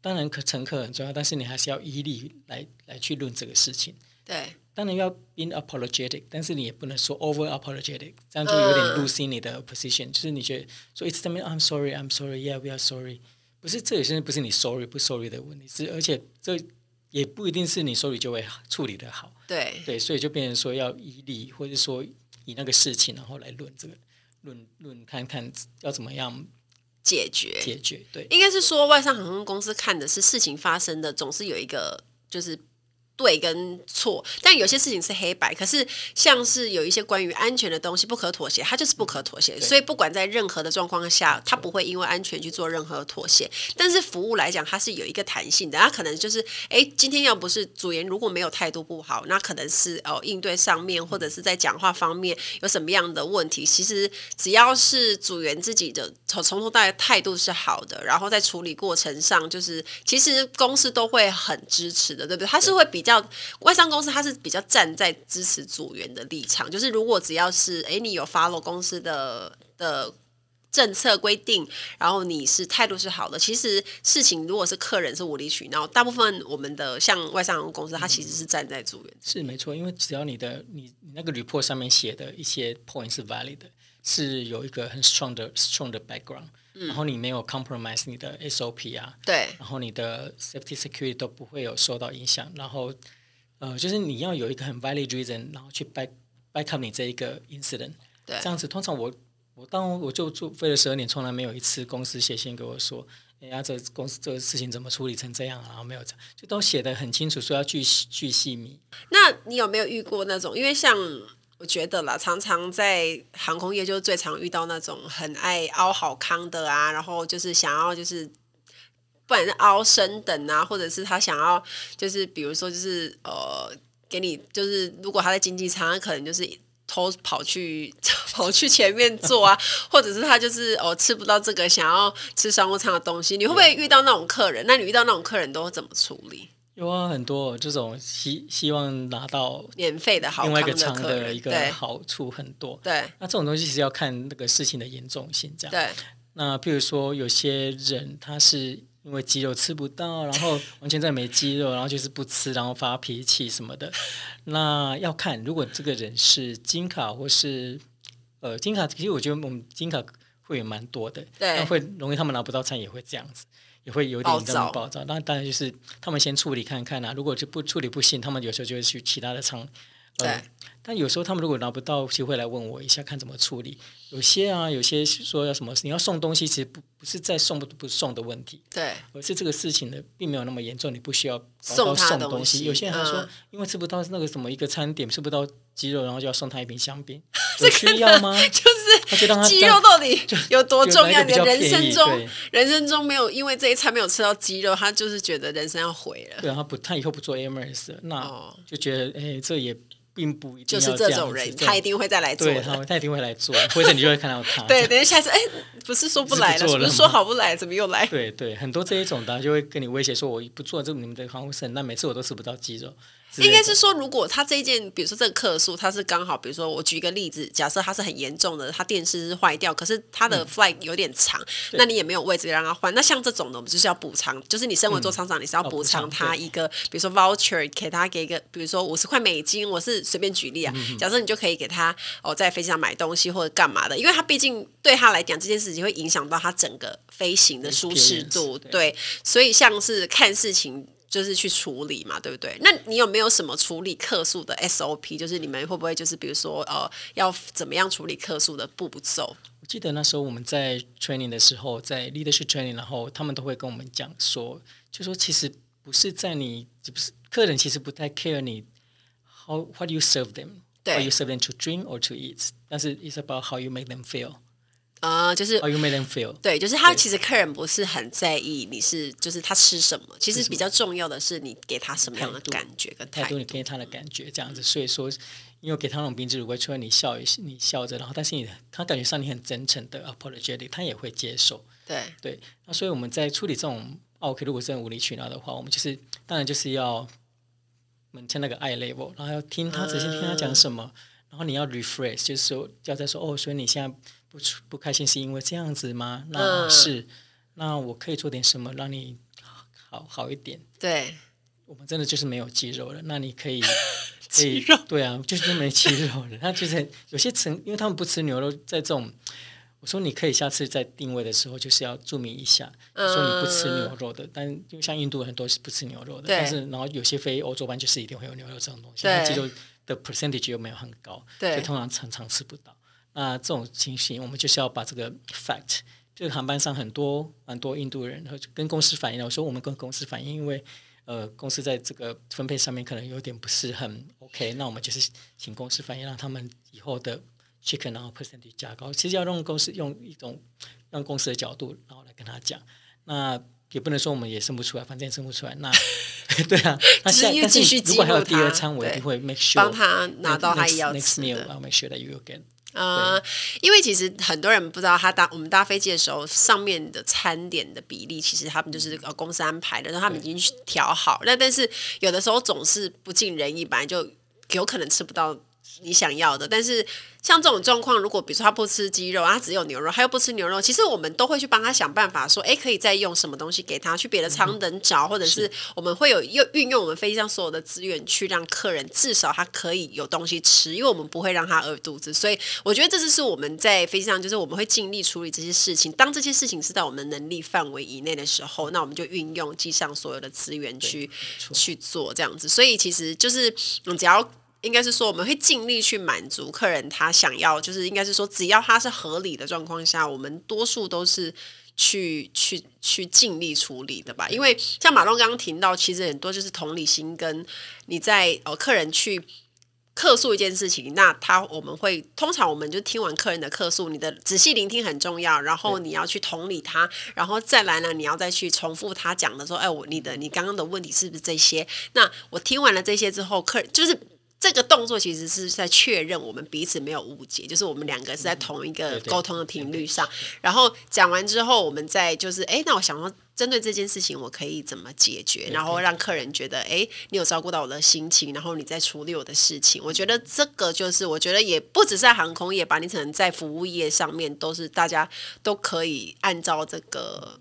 当然可乘客很重要，但是你还是要以礼来来去论这个事情。对，当然要 be apologetic，但是你也不能说 over apologetic，这样就有点 losing 你的 position，呃。就是你觉得说一直在那边 I'm sorry, I'm sorry, yeah, we are sorry，不是这有些不是你 sorry 不 sorry 的问题，是而且这也不一定是你 sorry 就会处理得好。对对，所以就变成说要以理，或者说。以那个事情，然后来论这个，论论看看要怎么样解决解决。对，应该是说外商航空公司看的是事情发生的，总是有一个就是。对跟错，但有些事情是黑白。可是像是有一些关于安全的东西不可妥协，它就是不可妥协。所以不管在任何的状况下，它不会因为安全去做任何妥协。但是服务来讲，它是有一个弹性的。它可能就是，哎，今天要不是组员如果没有态度不好，那可能是哦应对上面或者是在讲话方面有什么样的问题。其实只要是组员自己的从从头到尾态度是好的，然后在处理过程上，就是其实公司都会很支持的，对不对？它是会比较。外商公司它是比较站在支持组员的立场，就是如果只要是诶你有 follow 公司的的政策规定，然后你是态度是好的，其实事情如果是客人是无理取闹，大部分我们的像外商公司，它其实是站在组员、是没错，因为只要你的你你那个 report 上面写的一些 point 是 valid，是有一个很 strong 的 strong 的 background。然后你没有 compromise 你的 SOP 啊，对，然后你的 safety security 都不会有受到影响。然后，呃，就是你要有一个很 valid reason，然后去 back back up 你这一个 incident。对，这样子，通常我我当我就做飞了十二年，从来没有一次公司写信给我说，哎呀，这公司这个事情怎么处理成这样啊？然后没有这样，就都写的很清楚，说要巨巨细密。那你有没有遇过那种？因为像。我觉得啦，常常在航空业就最常遇到那种很爱凹好康的啊，然后就是想要就是不管是凹升等啊，或者是他想要就是比如说就是呃给你就是如果他在经济舱，他可能就是偷跑去 跑去前面坐啊，或者是他就是哦吃不到这个想要吃商务舱的东西，你会不会遇到那种客人？那你遇到那种客人都会怎么处理？有啊，很多这种希希望拿到免费的好，另外一个舱的一个好处很多。对，那这种东西其实要看那个事情的严重性，这样。对。那比如说有些人他是因为肌肉吃不到，然后完全在没肌肉，然后就是不吃，然后发脾气什么的。那要看，如果这个人是金卡或是呃金卡，其实我觉得我们金卡会有蛮多的，对，会容易他们拿不到餐也会这样子，也会有点这么暴躁。那当然就是他们先处理看看啊，如果就不处理不行，他们有时候就会去其他的仓。呃、对，但有时候他们如果拿不到，就会来问我一下，看怎么处理。有些啊，有些说要什么，你要送东西，其实不不是在送不不送的问题，对，而是这个事情呢，并没有那么严重，你不需要送他东，东西。有些人他说、嗯，因为吃不到那个什么一个餐点，吃不到鸡肉，然后就要送他一瓶香槟，有需要吗？就是鸡肉到底 有多重要？你的人生中，人生中没有因为这一餐没有吃到鸡肉，他就是觉得人生要毁了。对，他不，他以后不做 AMS，那就觉得哎、欸，这也。并不一定就是这种人，他一定会再来做。对，他他一定会来做，或者你就会看到他。对，等一下次哎，不是说不来了，是不是说好不来，怎么又来？对对，很多这一种的就会跟你威胁说，我不做这你们的防护肾，那每次我都吃不到鸡肉。应该是说，如果他这一件，比如说这个客诉，他是刚好，比如说我举一个例子，假设他是很严重的，他电视是坏掉，可是他的 flight 有点长，嗯，那你也没有位置让他换。那像这种的，我们就是要补偿，就是你身为做厂长，你是要补偿他一个，嗯，比如说 voucher，给他给一个，比如说五十块美金，我是随便举例啊，嗯，假设你就可以给他哦，在飞机上买东西或者干嘛的，因为他毕竟对他来讲，这件事情会影响到他整个飞行的舒适度，对，所以像是看事情。就是去处理嘛，对不对？那你有没有什么处理客诉的 SOP？就是你们会不会就是比如说呃，要怎么样处理客诉的步骤？我记得那时候我们在 training 的时候，在 leadership training，然后他们都会跟我们讲说，就说其实不是在你，不是客人其实不太 care 你 how what you serve them，how you serve them to drink or to eat，但是 it's about how you make them feel。啊、uh，就是 you made them feel？对，就是他其实客人不是很在意你是，就是他吃什么，其实比较重要的是你给他什么样的感觉跟态度，你给他的感觉这样子。所以说，因为给他那种宾至如归，除了你笑一你笑着，然后但是你他感觉上你很真诚的 apologetic，他也会接受。对对，那所以我们在处理这种 OK，如果是很无理取闹的话，我们就是当然就是要 maintain 那个 eye level，然后要听他仔细听他讲什么，uh, 然后你要 rephrase，就是说要再说哦，所以你现在。不不开心是因为这样子吗？那是，嗯、那我可以做点什么让你好好一点？对，我们真的就是没有肌肉了。那你可以，可以肌肉对啊，就是没肌肉了。那就是有些成，因为他们不吃牛肉，在这种，我说你可以下次在定位的时候就是要注明一下，嗯、说你不吃牛肉的。但因为像印度很多是不吃牛肉的，但是然后有些非欧洲班就是一定会有牛肉这种东西，那肌肉的 percentage 又没有很高，对，所以通常常常吃不到。那这种情形，我们就是要把这个 fact，这个航班上很多蛮多印度人，然后跟公司反映了。我说我们跟公司反映，因为呃公司在这个分配上面可能有点不是很 OK，那我们就是请公司反映，让他们以后的 chicken 然后 percentage 加高。其实要让公司用一种让公司的角度，然后来跟他讲。那也不能说我们也生不出来，反正也生不出来。那 对啊，那下但是如果还有第二餐，我一定会 make sure 帮他拿到他要吃的。Next meal, I'll make sure that you will get. 呃，因为其实很多人不知道，他搭我们搭飞机的时候，上面的餐点的比例，其实他们就是呃公司安排的，然后他们已经调好。那但是有的时候总是不尽人意，本来就有可能吃不到。你想要的，但是像这种状况，如果比如说他不吃鸡肉，他只有牛肉，他又不吃牛肉，其实我们都会去帮他想办法，说，哎，可以再用什么东西给他，去别的舱等找，或者是我们会有用运用我们飞机上所有的资源，去让客人至少他可以有东西吃，因为我们不会让他饿肚子，所以我觉得这就是我们在飞机上，就是我们会尽力处理这些事情。当这些事情是在我们能力范围以内的时候，那我们就运用机上所有的资源去去做这样子。所以其实就是，嗯，只要。应该是说，我们会尽力去满足客人他想要，就是应该是说，只要他是合理的状况下，我们多数都是去去去尽力处理的吧。因为像马龙刚刚提到，其实很多就是同理心，跟你在呃客人去客诉一件事情，那他我们会通常我们就听完客人的客诉，你的仔细聆听很重要，然后你要去同理他，然后再来呢，你要再去重复他讲的说，哎，我你的你刚刚的问题是不是这些？那我听完了这些之后，客人就是。这个动作其实是在确认我们彼此没有误解，就是我们两个是在同一个沟通的频率上。然后讲完之后，我们再就是，哎，那我想说，针对这件事情，我可以怎么解决？然后让客人觉得，哎，你有照顾到我的心情，然后你在处理我的事情。我觉得这个就是，我觉得也不只是在航空业吧，你可能在服务业上面都是大家都可以按照这个。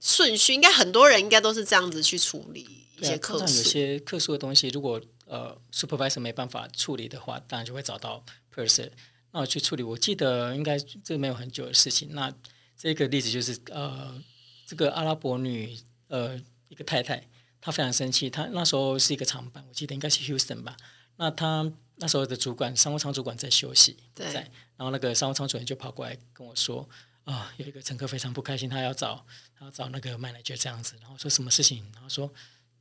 顺序，应该很多人应该都是这样子去处理一些客诉。有些特殊的东西，如果呃 supervisor 没办法处理的话，当然就会找到 person，那我去处理。我记得应该这个没有很久的事情。那这个例子就是呃，这个阿拉伯女呃一个太太，她非常生气，她那时候是一个长班，我记得应该是 Houston 吧。那她那时候的主管商务舱主管在休息，在，然后那个商务舱主任就跑过来跟我说。啊、哦，有一个乘客非常不开心，他要找他要找那个 manager 这样子，然后说什么事情，然后说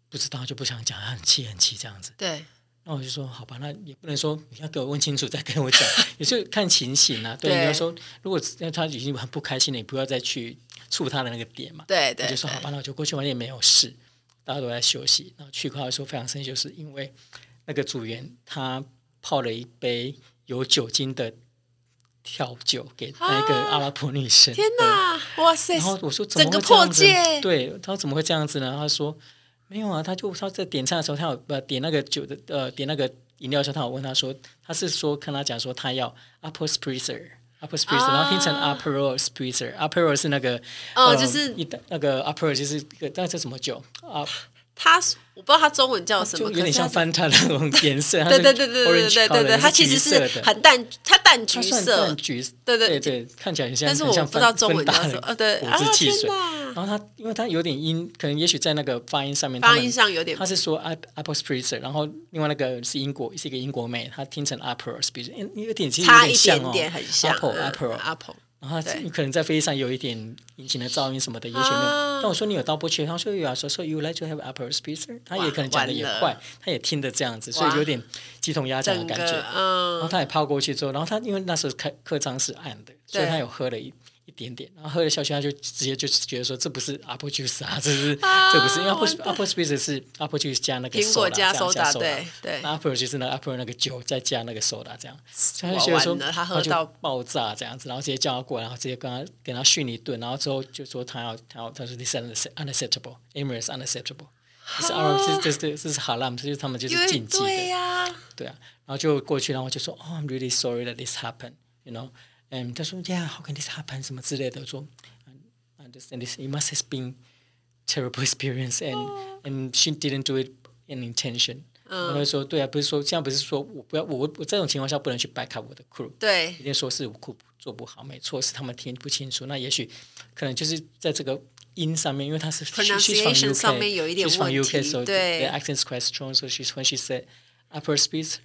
不知道就不想讲，他很气很气这样子。对，那我就说好吧，那也不能说你要给我问清楚再跟我讲，也就看情形啊。对，你要说如果他已经很不开心了，你不要再去触他的那个点嘛。对对，我就说好吧，那我就过去，反正也没有事，大家都在休息。然后去的时候非常生气，就是因为那个组员他泡了一杯有酒精的。调酒给那个阿拉伯女生，天哪，哇塞！然后我说怎么会这样子？整个破戒。对，他说怎么会这样子呢？他说没有啊，他就他在点餐的时候，他有呃点那个酒的呃点那个饮料的时候，他有问他说，他是说跟他讲说他要 Spritzer，Aperol Spritzer，、啊、然后拼成 Aperol Spritzer，Aperol 是那个哦，呃、就是一那个 Aperol 就是个那叫什么酒啊？他我不知道他中文叫什么，有点像 Fanta 那种颜色。对对对对对对对对，它其实是很淡，它淡橘色，淡橘色。对对对，看起来很像，但是我不知道中文叫什么。对，果汁汽水。然后它，因为它有点音，可能也许在那个发音上面，发音上有点。他是说 Apple Spritzer，然后另外那个是英国，是一个英国妹，她听成 Apple Spritzer，有点其实有点像哦，Apple Apple Apple。然后你可能在飞机上有一点引擎的噪音什么的，也许没有。但我说你有 double check，他说有啊，说说 you like to have Aperol Spritzer，他也可能讲的也快，他也听得这样子，所以有点鸡同鸭讲的感觉。然后他也抛过去之后，然后他因为那时候开客舱是暗的，所以他有喝了一。一点点，然后喝了下去，他就直接就觉得说，这不是 apple juice 啊，这是、啊、这不是，因为 apple apple juice 是 apple juice 加那个苹果加 soda，对对，apple 就是那 apple 那个酒再加那个 soda 这样，他就觉得说他喝到爆炸这样子，然后直接叫他过来，然后直接跟他给他训一顿，然后之后就说他要他要他说 this is unacceptable，Emirates unacceptable，这是 our 这是这是 haram，这就是他们就是禁忌的，对呀，对啊，然后就过去，然后就说，oh I'm really sorry that this happened，you know。嗯，他说：“Yeah，how can this happen？什么之类的。”说：“Understand this? It must have been terrible experience, and and she didn't do it in intention。”然后说：“对啊，不是说现在不是说我不要我我这种情况下不能去 back up 我的 crew，对，一定说是我 crew 做不好，没错，是他们听不清楚。那也许可能就是在这个音上面，因为他是 pronunciation 上面有一点问题，对，the accent is quite strong, so she's when she said upper speech。”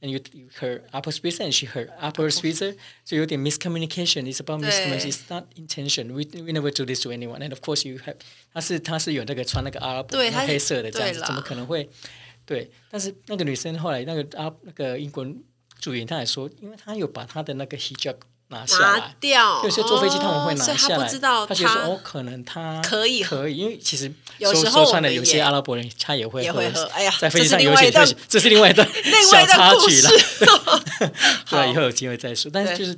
And you you heard Apple Spritzer and she heard Apple Spritzer，就有点 miscommunication。It's about miscommunication. It's not intention. We we never do this to anyone. And of course you have，他是他是有那个穿那个阿拉伯黑色的这样子，怎么可能会？对，但是那个女生后来那个阿那个英国组员他还说，因为他有把他的那个 hijab。 拿下来，有些坐飞机他们会拿下来。他觉得说哦，可能他可以可以，因为其实有时候穿的有些阿拉伯人他也会喝。哎呀，在飞机上有些，这是另外一段 小插曲了。对，以后有机会再说。但是就是。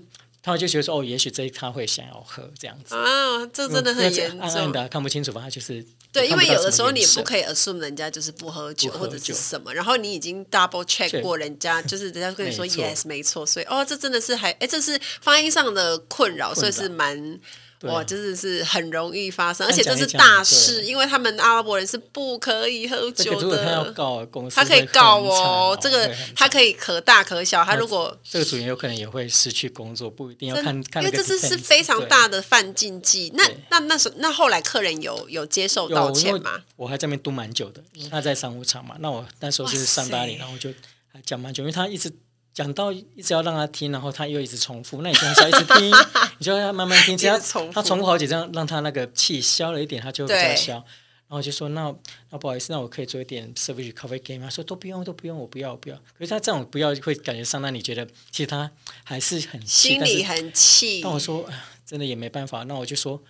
他就觉得说哦，也许这一他会想要喝这样子啊，这真的很严重。暗暗的看不清楚，吧？他就是对，因为有的时候你不可以 assume 人家就是不喝酒或者是什么，然后你已经 double check 过人家，就是人家跟你说 yes 没错，所以哦，这真的是还哎，这是发音上的困扰，所以是蛮。哇，真的是很容易发生，而且这是大事，因为他们阿拉伯人是不可以喝酒的。他要告公司，他可以告哦，这个他可以可大可小。他如果这个组员有可能也会失去工作，不一定要看看，因为这是是非常大的犯禁忌。那那那时那后来客人有有接受道歉吗？我还在那边蹲蛮久的，他在商务场嘛。那我那时候是上大礼，然后就还讲蛮久，因为他一直。讲到一直要让他听，然后他又一直重复，那你就要一直听，你就要慢慢听，只要他重复好几张，让他那个气消了一点，他就比较消。然后就说那那不好意思，那我可以做一点 service recovery game 吗？说都不用都不用，我不要我不要。可是他这种不要会感觉上让你觉得其实他还是很气，心里很气。但我说真的也没办法，那我就说。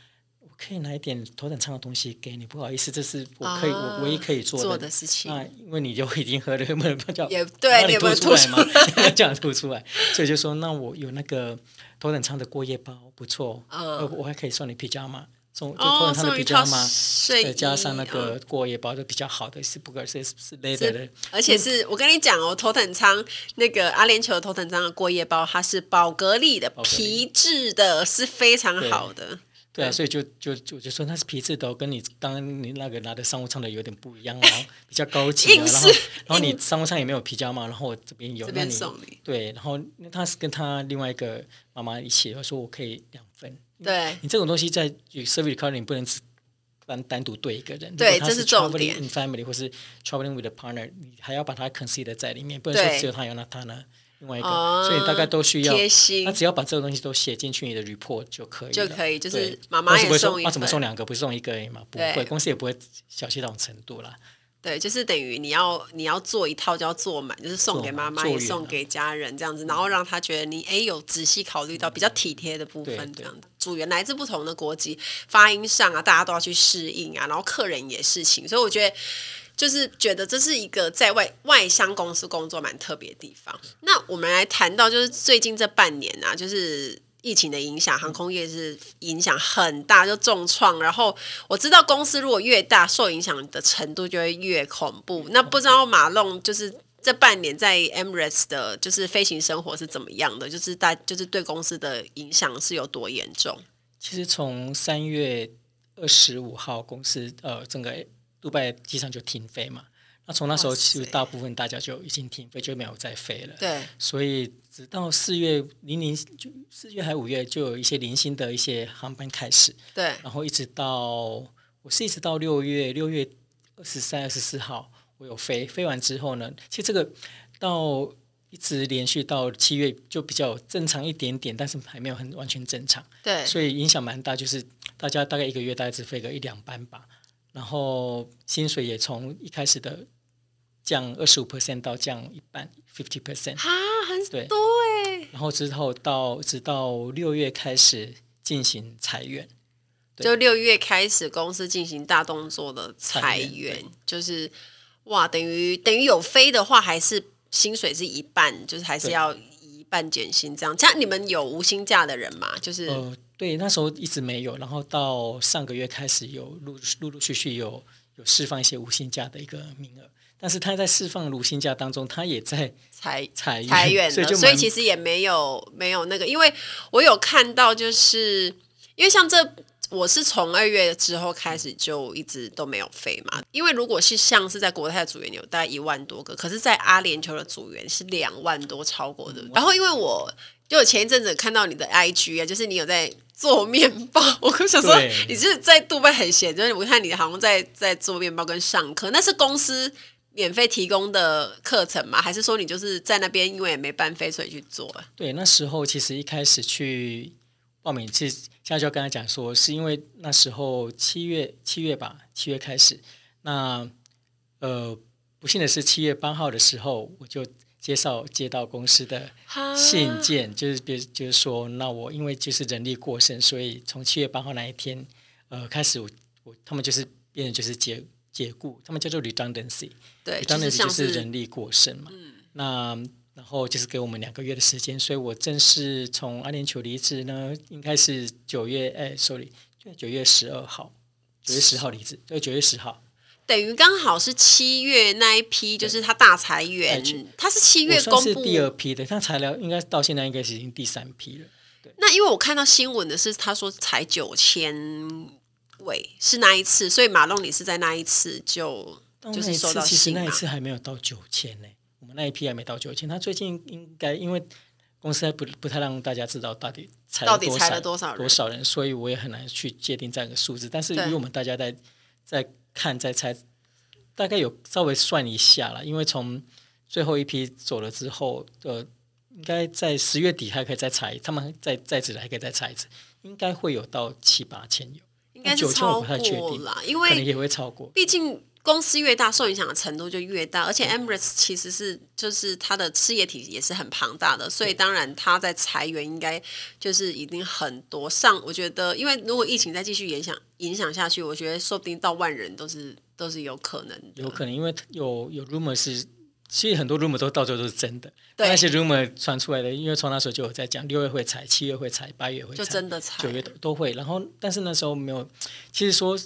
可以拿一点头等舱的东西给你，不好意思，这是我可以、啊、我唯一可以做的，做的事情。啊，因为你就已经喝了，不能叫也对，你吐出来嘛，这样吐出来，所以就说那我有那个头等舱的过夜包，不错，呃、嗯，我还可以送你皮夹嘛，送就头等舱的皮夹嘛，再加上那个过夜包就比较好的，是不可是是 leather 的，而且是我跟你讲哦，头等舱那个阿联酋头等舱的过夜包，它是宝格丽的皮质的，是非常好的。对啊，所以就就就就说那是皮质的，跟你刚刚你那个拿的商务舱的有点不一样然后，比较高级的。然后然后你商务舱也没有皮胶嘛，然后我这边有，这边送你。对，然后他是跟他另外一个妈妈一起，我说我可以两份。对，你这种东西在 service economy 你不能只单单独对一个人。对，这是重点。in family 或是 traveling with a partner，你还要把它 consider 在里面，不能说只有他有那他呢。另外一个，所以大概都需要贴心。他只要把这个东西都写进去你的 report 就可以，就可以。就是妈妈也送一份，他怎么送两个？不是送一个而已嘛？不会，公司也不会小气到这种程度啦。对，就是等于你要你要做一套就要做满，就是送给妈妈也送给家人这样子，然后让他觉得你哎有仔细考虑到比较体贴的部分这样子。组员来自不同的国籍，发音上啊，大家都要去适应啊，然后客人也是情，所以我觉得。就是觉得这是一个在外外商公司工作蛮特别的地方。那我们来谈到，就是最近这半年啊，就是疫情的影响，航空业是影响很大，就重创。然后我知道公司如果越大，受影响的程度就会越恐怖。那不知道马龙就是这半年在 Emirates 的，就是飞行生活是怎么样的？就是大就是对公司的影响是有多严重？其实从三月二十五号，公司呃整个。杜拜机场就停飞嘛，那从那时候其实大部分大家就已经停飞，就没有再飞了。对，所以直到四月零零就四月还五月，就有一些零星的一些航班开始。对，然后一直到我是一直到六月六月二十三、二十四号我有飞，飞完之后呢，其实这个到一直连续到七月就比较正常一点点，但是还没有很完全正常。对，所以影响蛮大，就是大家大概一个月大概只飞个一两班吧。然后薪水也从一开始的降二十五 percent 到降一半 fifty percent 啊，很多哎。然后之后到直到六月开始进行裁员，就六月开始公司进行大动作的裁员，裁员就是哇，等于等于有飞的话，还是薪水是一半，就是还是要一半减薪这样。这样你们有无薪假的人吗？就是。呃对，那时候一直没有，然后到上个月开始有陆陆陆续续有有释放一些无薪假的一个名额，但是他在释放无薪假当中，他也在裁裁员，裁员所以就所以其实也没有没有那个，因为我有看到，就是因为像这我是从二月之后开始就一直都没有飞嘛，因为如果是像是在国泰的组员有大概一万多个，可是在阿联酋的组员是两万多超过的，然后因为我就我前一阵子看到你的 IG 啊，就是你有在。做面包，我可想说你是在杜拜很闲，就是我看你好像在在做面包跟上课，那是公司免费提供的课程吗？还是说你就是在那边因为也没班费，所以去做？对，那时候其实一开始去报名，其实现在就跟他讲说，是因为那时候七月七月吧，七月开始，那呃不幸的是七月八号的时候我就。介绍接到公司的信件，就是别就是说，那我因为就是人力过剩，所以从七月八号那一天，呃，开始我我他们就是变成就是解解雇，他们叫做 redundancy，对，redundancy 就是人力过剩嘛。嗯、那然后就是给我们两个月的时间，所以我正式从阿联酋离职呢，应该是九月哎，sorry，就九月十二号，九月十号离职，对，九月十号。等于刚好是七月那一批，就是他大裁员，他是七月公布第二批的，他裁了，应该到现在应该是已经第三批了。对，那因为我看到新闻的是，他说裁九千位是那一次，所以马龙你是在那一次就就是收到其实那一次还没有到九千呢，我们那一批还没到九千。他最近应该因为公司还不不太让大家知道到底裁了多少，到底裁了多少人，多少人，所以我也很难去界定这样一个数字。但是因为我们大家在在。看再猜，大概有稍微算一下了，因为从最后一批走了之后，呃，应该在十月底还可以再猜，他们再再次还可以再猜一次，应该会有到七八千有，应该是超过啦，因为可能也会超过，毕竟。公司越大，受影响的程度就越大，而且 Emirates 其实是就是它的事业体也是很庞大的，所以当然它在裁员应该就是一定很多上。我觉得，因为如果疫情再继续影响影响下去，我觉得说不定到万人都是都是有可能的。有可能，因为有有 rumor 是，其实很多 rumor 都到最后都是真的。对，那些 rumor 传出来的，因为从那时候就有在讲，六月会裁，七月会裁，八月会裁，就真的裁，九月都都会。然后，但是那时候没有，其实说。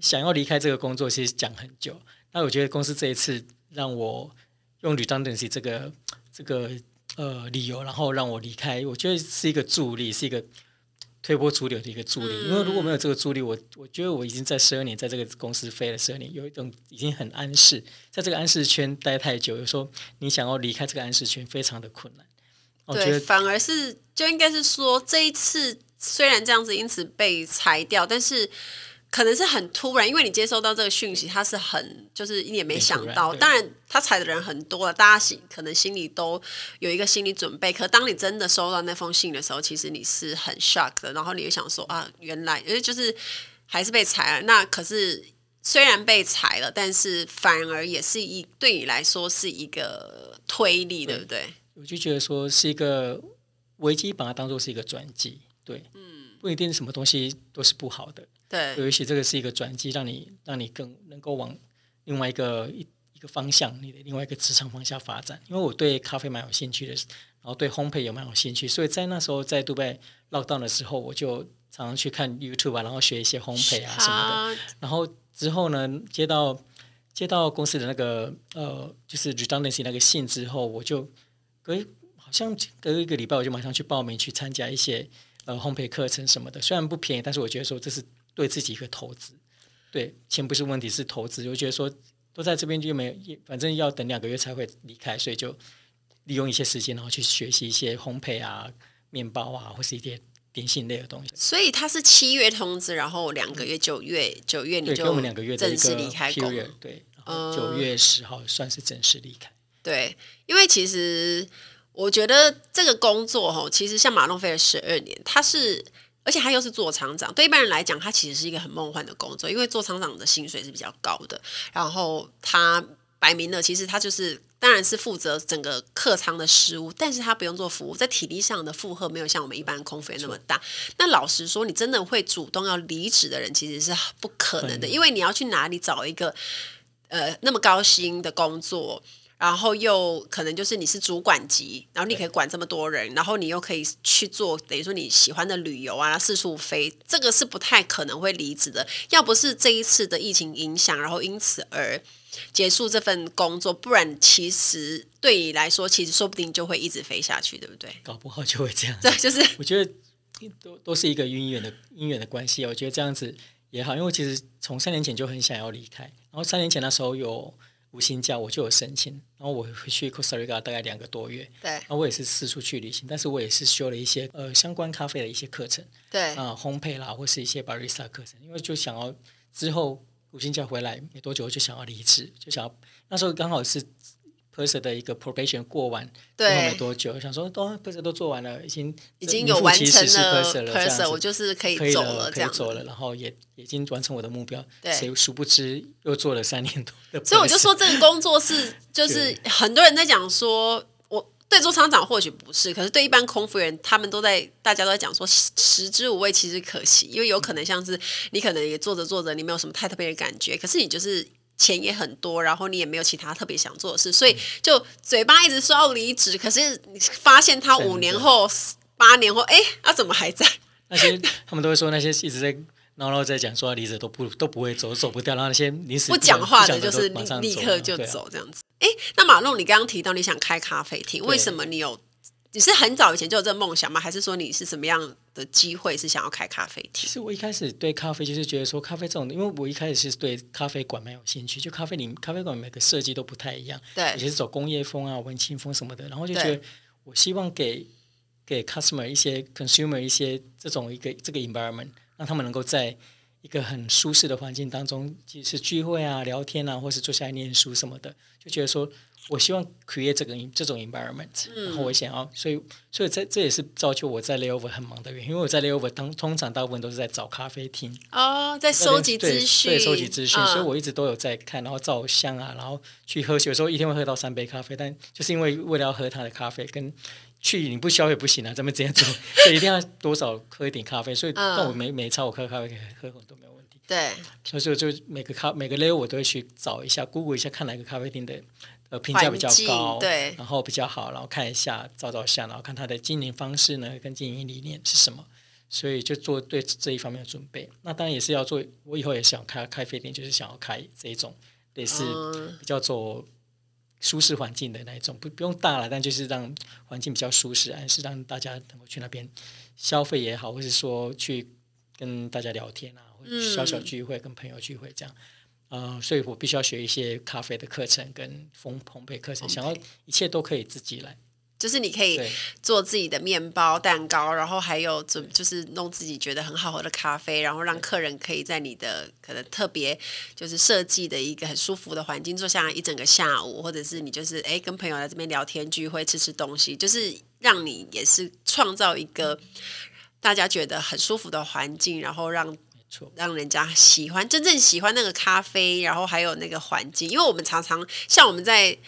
想要离开这个工作，其实讲很久。那我觉得公司这一次让我用 redundancy 这个这个呃理由，然后让我离开，我觉得是一个助力，是一个推波助流的一个助力。嗯、因为如果没有这个助力，我我觉得我已经在十二年在这个公司飞了十二年，有一种已经很安适，在这个安适圈待太久，有时候你想要离开这个安适圈非常的困难。对，我觉得反而是就应该是说这一次虽然这样子因此被裁掉，但是。可能是很突然，因为你接收到这个讯息，他是很就是一点没想到。当然，他踩的人很多了，大家心可能心里都有一个心理准备。可当你真的收到那封信的时候，其实你是很 shock 的，然后你也想说啊，原来因为就是还是被踩了。那可是虽然被踩了，但是反而也是一对你来说是一个推力，对不对？我就觉得说是一个危机，把它当做是一个转机。对，嗯，不一定什么东西都是不好的。对，尤其这个是一个转机，让你让你更能够往另外一个一一个方向，你的另外一个职场方向发展。因为我对咖啡蛮有兴趣的，然后对烘焙也蛮有兴趣，所以在那时候在杜拜绕道的时候，我就常常去看 YouTube 啊，然后学一些烘焙啊什么的。然后之后呢，接到接到公司的那个呃，就是 redundancy 那个信之后，我就隔好像隔一个礼拜，我就马上去报名去参加一些呃烘焙课程什么的。虽然不便宜，但是我觉得说这是。对自己一个投资，对钱不是问题，是投资。我觉得说都在这边就没有，反正要等两个月才会离开，所以就利用一些时间，然后去学习一些烘焙啊、面包啊，或是一些点心类的东西。所以他是七月通知，然后两个月九月九月你就我们两个月正式离开工，对，九月十号算是正式离开。对，因为其实我觉得这个工作哈，其实像马龙飞了十二年，他是。而且他又是做厂长，对一般人来讲，他其实是一个很梦幻的工作，因为做厂长的薪水是比较高的。然后他摆明了，其实他就是当然是负责整个客舱的事务，但是他不用做服务，在体力上的负荷没有像我们一般空服员那么大。那老实说，你真的会主动要离职的人，其实是不可能的，因为你要去哪里找一个呃那么高薪的工作？然后又可能就是你是主管级，然后你可以管这么多人，然后你又可以去做等于说你喜欢的旅游啊，四处飞，这个是不太可能会离职的。要不是这一次的疫情影响，然后因此而结束这份工作，不然其实对你来说，其实说不定就会一直飞下去，对不对？搞不好就会这样。对，就是我觉得都都是一个姻缘的姻缘的关系。我觉得这样子也好，因为其实从三年前就很想要离开，然后三年前那时候有。无薪假我就有申请，然后我回去 Costa Rica 大概两个多月，对，然后我也是四处去旅行，但是我也是修了一些呃相关咖啡的一些课程，对，啊、呃、烘焙啦或是一些 barista 课程，因为就想要之后无薪假回来没多久我就想要离职，就想要那时候刚好是。Purser 的一个 probation 过完，对，没多久，想说都 Perser 都做完了，已经已经有完成了 Perser，我就是可以走了，可以走了，然后也已经完成我的目标。对，谁殊不知又做了三年多。所以我就说这个工作是，就是很多人在讲说，我对做厂长或许不是，可是对一般空服员，他们都在大家都在讲说，食之无味，其实可惜，因为有可能像是你可能也做着做着，你没有什么太特别的感觉，可是你就是。钱也很多，然后你也没有其他特别想做的事，所以就嘴巴一直说要离职，可是你发现他五年后、八年后，哎，他怎么还在？那些他们都会说，那些一直在闹闹在讲说要离职都不都不会走，走不掉。然后那些临时不讲话的，就是立刻就走这样子。哎，那马龙，你刚刚提到你想开咖啡厅，为什么你有？你是很早以前就有这个梦想吗？还是说你是什么样的机会是想要开咖啡厅？其实我一开始对咖啡就是觉得说咖啡这种，因为我一开始是对咖啡馆蛮有兴趣，就咖啡里咖啡馆每个设计都不太一样，对，有些是走工业风啊、文青风什么的，然后就觉得我希望给给 customer 一些 consumer 一些这种一个这个 environment，让他们能够在一个很舒适的环境当中，即使聚会啊、聊天啊，或是坐下来念书什么的，就觉得说。我希望 create 这个这种 environment，然后我想要，所以所以这这也是造就我在 layover 很忙的原因，因为我在 layover 当通常大部分都是在找咖啡厅。哦，在收集资讯，对，收集资讯，所以我一直都有在看，然后照相啊，然后去喝，有时候一天会喝到三杯咖啡，但就是因为为了要喝他的咖啡，跟去你不消费不行啊，咱们这样做，所以一定要多少喝一点咖啡，所以但我每每餐我喝咖啡喝很多没有问题，对，所以就就每个咖每个 layover 我都会去找一下，Google 一下看哪个咖啡厅的。呃，评价比较高，对，然后比较好，然后看一下，照照相，然后看他的经营方式呢，跟经营理念是什么，所以就做对这一方面的准备。那当然也是要做，我以后也想开开咖啡店，就是想要开这一种类似比较走舒适环境的那一种，不不用大了，但就是让环境比较舒适，还是让大家能够去那边消费也好，或是说去跟大家聊天啊，或者小小聚会、跟朋友聚会这样。嗯、呃，所以我必须要学一些咖啡的课程跟烘烘焙课程，想要一切都可以自己来。就是你可以做自己的面包、蛋糕，然后还有准就是弄自己觉得很好喝的咖啡，然后让客人可以在你的可能特别就是设计的一个很舒服的环境坐下来一整个下午，或者是你就是哎跟朋友来这边聊天聚会吃吃东西，就是让你也是创造一个大家觉得很舒服的环境，然后让让人家喜欢真正喜欢那个咖啡，然后还有那个环境，因为我们常常像我们在。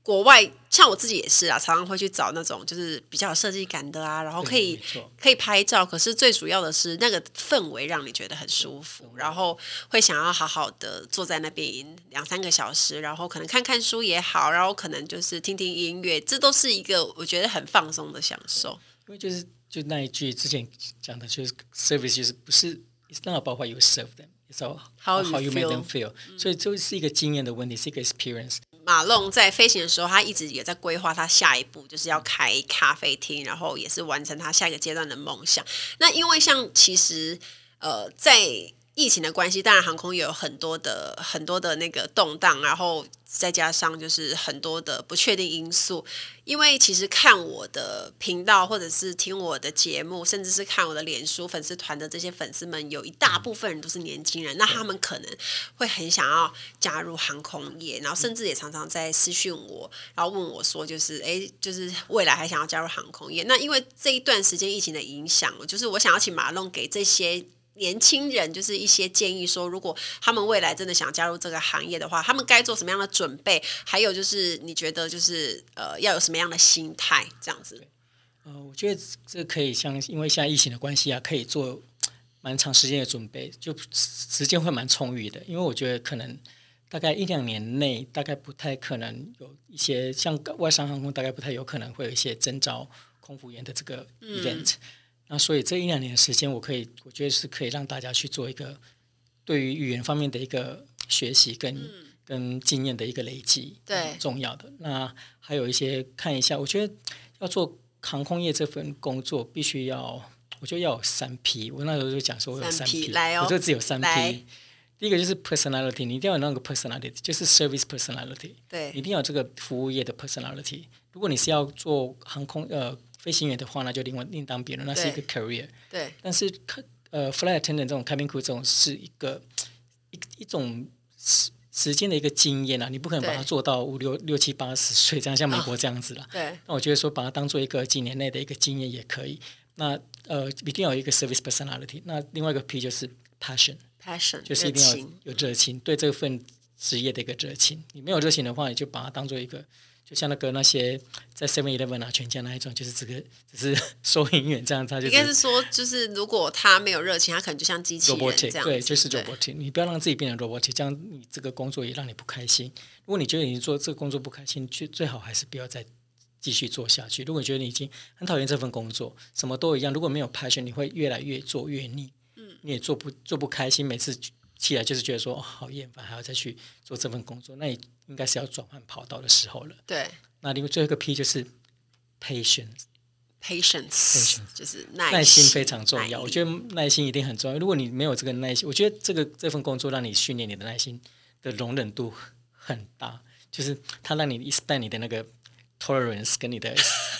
国外像我自己也是啊，常常会去找那种就是比较有设计感的啊，然后可以可以拍照。可是最主要的是那个氛围让你觉得很舒服，然后会想要好好的坐在那边两三个小时，然后可能看看书也好，然后可能就是听听音乐，这都是一个我觉得很放松的享受。因为就是就那一句之前讲的，就是 service 就是不是 it's not about what you serve them，it's about how how you make them feel。所以这是一个经验的问题，是一个 experience。马龙在飞行的时候，他一直也在规划他下一步，就是要开咖啡厅，然后也是完成他下一个阶段的梦想。那因为像其实呃，在疫情的关系，当然航空也有很多的很多的那个动荡，然后再加上就是很多的不确定因素。因为其实看我的频道，或者是听我的节目，甚至是看我的脸书粉丝团的这些粉丝们，有一大部分人都是年轻人，那他们可能会很想要加入航空业，然后甚至也常常在私讯我，然后问我说，就是哎，就是未来还想要加入航空业。那因为这一段时间疫情的影响，就是我想要请马龙给这些。年轻人就是一些建议说，如果他们未来真的想加入这个行业的话，他们该做什么样的准备？还有就是，你觉得就是呃，要有什么样的心态？这样子。呃，我觉得这可以像，因为现在疫情的关系啊，可以做蛮长时间的准备，就时间会蛮充裕的。因为我觉得可能大概一两年内，大概不太可能有一些像外商航空，大概不太有可能会有一些征招空服员的这个 event。嗯那所以这一两年的时间，我可以，我觉得是可以让大家去做一个对于语言方面的一个学习跟、嗯、跟经验的一个累积，对，重要的。那还有一些看一下，我觉得要做航空业这份工作，必须要，我觉得要有三 P。我那时候就讲说，我有三 P，来哦，我就只有三 P。第一个就是 personality，你一定要有那个 personality，就是 service personality，对，一定要有这个服务业的 personality。如果你是要做航空，呃。飞行员的话，那就另外另当别论，那是一个 career。对。但是，呃，flight attendant 这种 cabin crew 这种是一个一一种时时间的一个经验啊，你不可能把它做到五六六七八十岁这样，像美国这样子了。对。那我觉得说，把它当做一个几年内的一个经验也可以。那呃，一定要有一个 service personality。那另外一个 P 就是 passion，passion 就是一定要有热情，对这份职业的一个热情。你没有热情的话，你就把它当做一个。就像那个那些在 Seven Eleven 啊、全家那一种，就是这个只是收银员这样，他就应该是说，就是如果他没有热情，他可能就像机器人这样。对，就是 robotic。你不要让自己变成 robotic，这样你这个工作也让你不开心。如果你觉得你做这个工作不开心，最最好还是不要再继续做下去。如果你觉得你已经很讨厌这份工作，什么都一样，如果没有 passion，你会越来越做越腻。嗯，你也做不做不开心，每次起来就是觉得说、哦、好厌烦，还要再去做这份工作，那你应该是要转换跑道的时候了。对。那另外最后一个 P 就是 patience，patience，就是耐耐心非常重要。我觉得耐心一定很重要。如果你没有这个耐心，我觉得这个这份工作让你训练你的耐心的容忍度很大，就是它让你 expand 你的那个。Tolerance 跟你的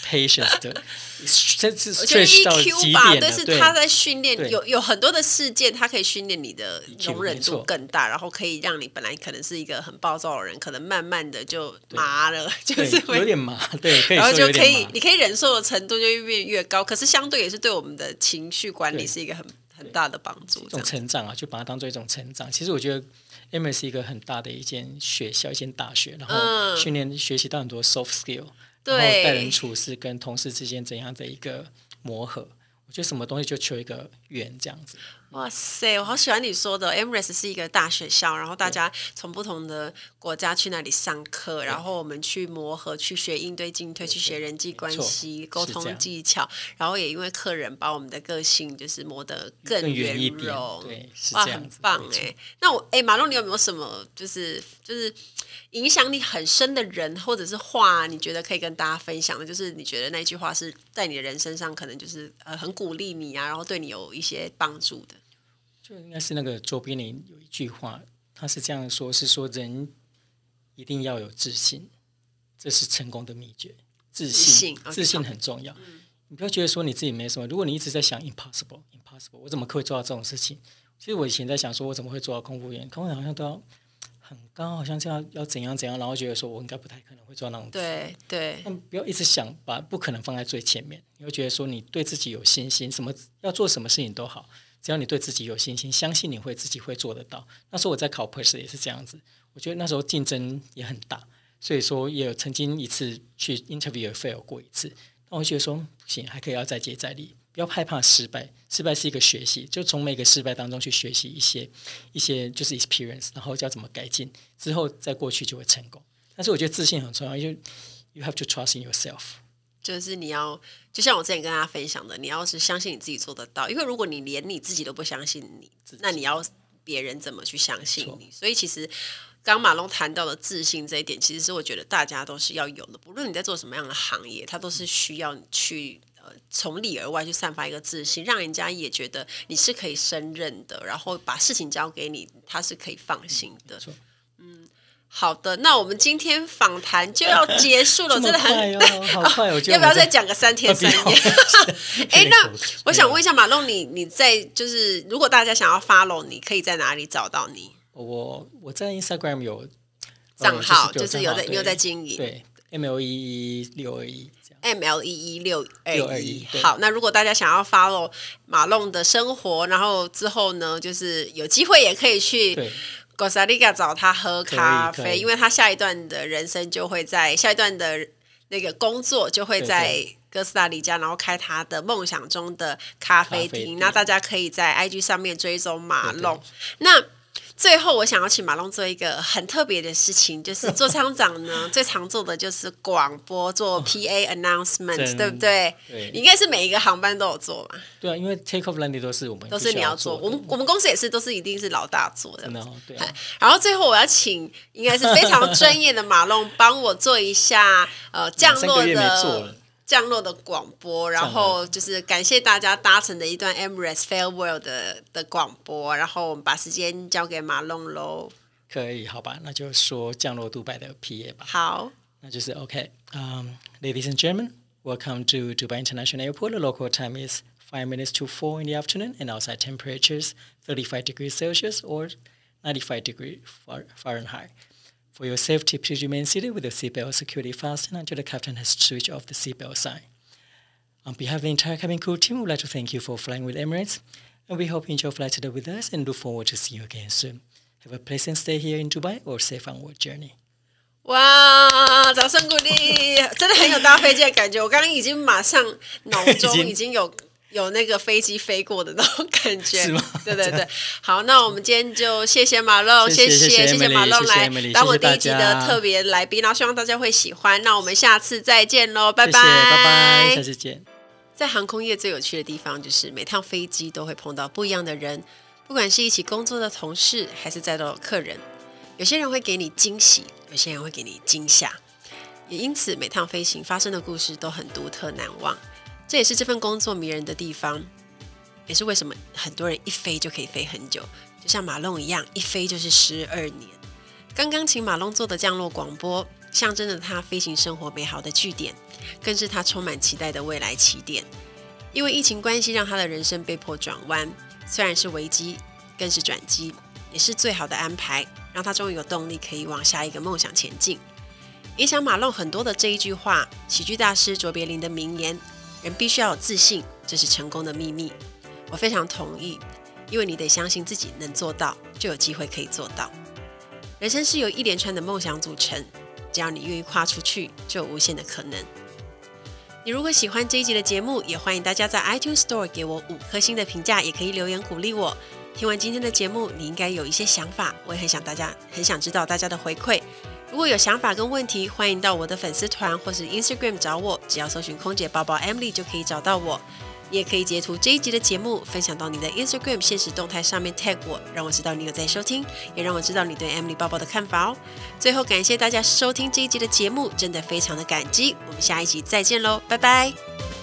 patience 的，这是 stretch 到极点，但是他在训练，有有很多的事件，他可以训练你的容忍度更大，然后可以让你本来可能是一个很暴躁的人，可能慢慢的就麻了，就是有点麻，对，然后就可以，你可以忍受的程度就越变越高。可是相对也是对我们的情绪管理是一个很很大的帮助，这种成长啊，就把它当做一种成长。其实我觉得。Emirates 是一个很大的一间学校，一间大学，然后训练学习到很多 soft skill，对，然后待人处事跟同事之间怎样的一个磨合。我觉得什么东西就求一个缘这样子。哇塞，我好喜欢你说的，Emirates 是一个大学校，然后大家从不同的国家去那里上课，然后我们去磨合，去学应对进退，去学人际关系、沟通技巧，然后也因为客人把我们的个性就是磨得更圆融，对，哇，很棒哎。那我哎，马龙，你有没有什么就是就是影响你很深的人或者是话，你觉得可以跟大家分享的？就是你觉得那句话是在你的人生上可能就是呃很鼓励你啊，然后对你有一些帮助的。就应该是那个卓别林有一句话，他是这样说：是说人一定要有自信，这是成功的秘诀。自信，自信，自信很重要。嗯、你不要觉得说你自己没什么。如果你一直在想 impossible，impossible，我怎么可以做到这种事情？其实我以前在想，说我怎么会做到空服员？空服员好像都要很高，好像这样要怎样怎样，然后觉得说我应该不太可能会做那种。对对。但不要一直想把不可能放在最前面，你会觉得说你对自己有信心，什么要做什么事情都好。只要你对自己有信心，相信你会自己会做得到。那时候我在考 Purser 也是这样子，我觉得那时候竞争也很大，所以说也有曾经一次去 interview 也 fail 过一次。那我觉得说不行，还可以要再接再厉，不要害怕失败，失败是一个学习，就从每个失败当中去学习一些一些就是 experience，然后要怎么改进，之后再过去就会成功。但是我觉得自信很重要，因为 you have to trust in yourself。就是你要，就像我之前跟大家分享的，你要是相信你自己做得到，因为如果你连你自己都不相信你，那你要别人怎么去相信你？所以其实刚马龙谈到的自信这一点，其实是我觉得大家都是要有的，不论你在做什么样的行业，它都是需要你去呃从里而外去散发一个自信，让人家也觉得你是可以胜任的，然后把事情交给你，他是可以放心的。嗯。好的，那我们今天访谈就要结束了，真的很好快，我觉得要不要再讲个三天 三夜？哎，那我想问一下马龙，你你在就是如果大家想要 follow 你，可以在哪里找到你？我我在 Instagram 有账号，就是有在你有在经营，对，M L E E 六二一，M L E E 六二一。好，那如果大家想要 follow 马龙的生活，然后之后呢，就是有机会也可以去。哥斯达黎加找他喝咖啡，因为他下一段的人生就会在下一段的那个工作就会在哥斯达黎加，然后开他的梦想中的咖啡厅。那大家可以在 IG 上面追踪马龙。那最后，我想要请马龙做一个很特别的事情，就是 做厂长呢 最常做的就是广播做 PA announcement，对不对？对，应该是每一个航班都有做嘛。对啊，因为 take off landing 都是我们都是你要做，我们我们公司也是都是一定是老大做的。对。然后最后我要请应该是非常专业的马龙帮我做一下呃降落的。降落的广播，然后就是感谢大家搭乘的一段 Emirates farewell 的的广播，然后我们把时间交给马龙喽。可以，好吧，那就说降落杜拜的 PA 吧。好，那就是 OK。Um, ladies and gentlemen, welcome to Dubai International Airport. The local time is five minutes to four in the afternoon, and outside temperatures 35 degrees Celsius or 95 degrees Fahrenheit. For your safety, please remain seated with your seatbelt securely fastened until the captain has switched off the seatbelt sign. On behalf of the entire cabin crew team, we'd like to thank you for flying with Emirates, and we hope you enjoy flight today with us and look forward to seeing you again soon. Have a pleasant stay here in Dubai or safe onward journey. 哇，掌声鼓励，真的很有搭飞机的感觉。我刚刚已经马上脑中已经有。 有那个飞机飞过的那种感觉，是吗？对对对，好，那我们今天就谢谢马龙，谢谢谢谢马龙来当我第一集的特别来宾，然后希望大家会喜欢。那我们下次再见喽，拜拜，拜拜，下次见。在航空业最有趣的地方，就是每趟飞机都会碰到不一样的人，不管是一起工作的同事，还是在座的客人，有些人会给你惊喜，有些人会给你惊吓，也因此每趟飞行发生的故事都很独特难忘。这也是这份工作迷人的地方，也是为什么很多人一飞就可以飞很久，就像马龙一样，一飞就是十二年。刚刚请马龙做的降落广播，象征着他飞行生活美好的句点，更是他充满期待的未来起点。因为疫情关系，让他的人生被迫转弯，虽然是危机，更是转机，也是最好的安排，让他终于有动力可以往下一个梦想前进。影响马龙很多的这一句话，喜剧大师卓别林的名言。人必须要有自信，这是成功的秘密。我非常同意，因为你得相信自己能做到，就有机会可以做到。人生是由一连串的梦想组成，只要你愿意跨出去，就有无限的可能。你如果喜欢这一集的节目，也欢迎大家在 iTunes Store 给我五颗星的评价，也可以留言鼓励我。听完今天的节目，你应该有一些想法，我也很想大家，很想知道大家的回馈。如果有想法跟问题，欢迎到我的粉丝团或是 Instagram 找我，只要搜寻空姐报报 Emily 就可以找到我。你也可以截图这一集的节目，分享到你的 Instagram 现实动态上面 tag 我，让我知道你有在收听，也让我知道你对 Emily 报报的看法哦。最后，感谢大家收听这一集的节目，真的非常的感激。我们下一集再见喽，拜拜。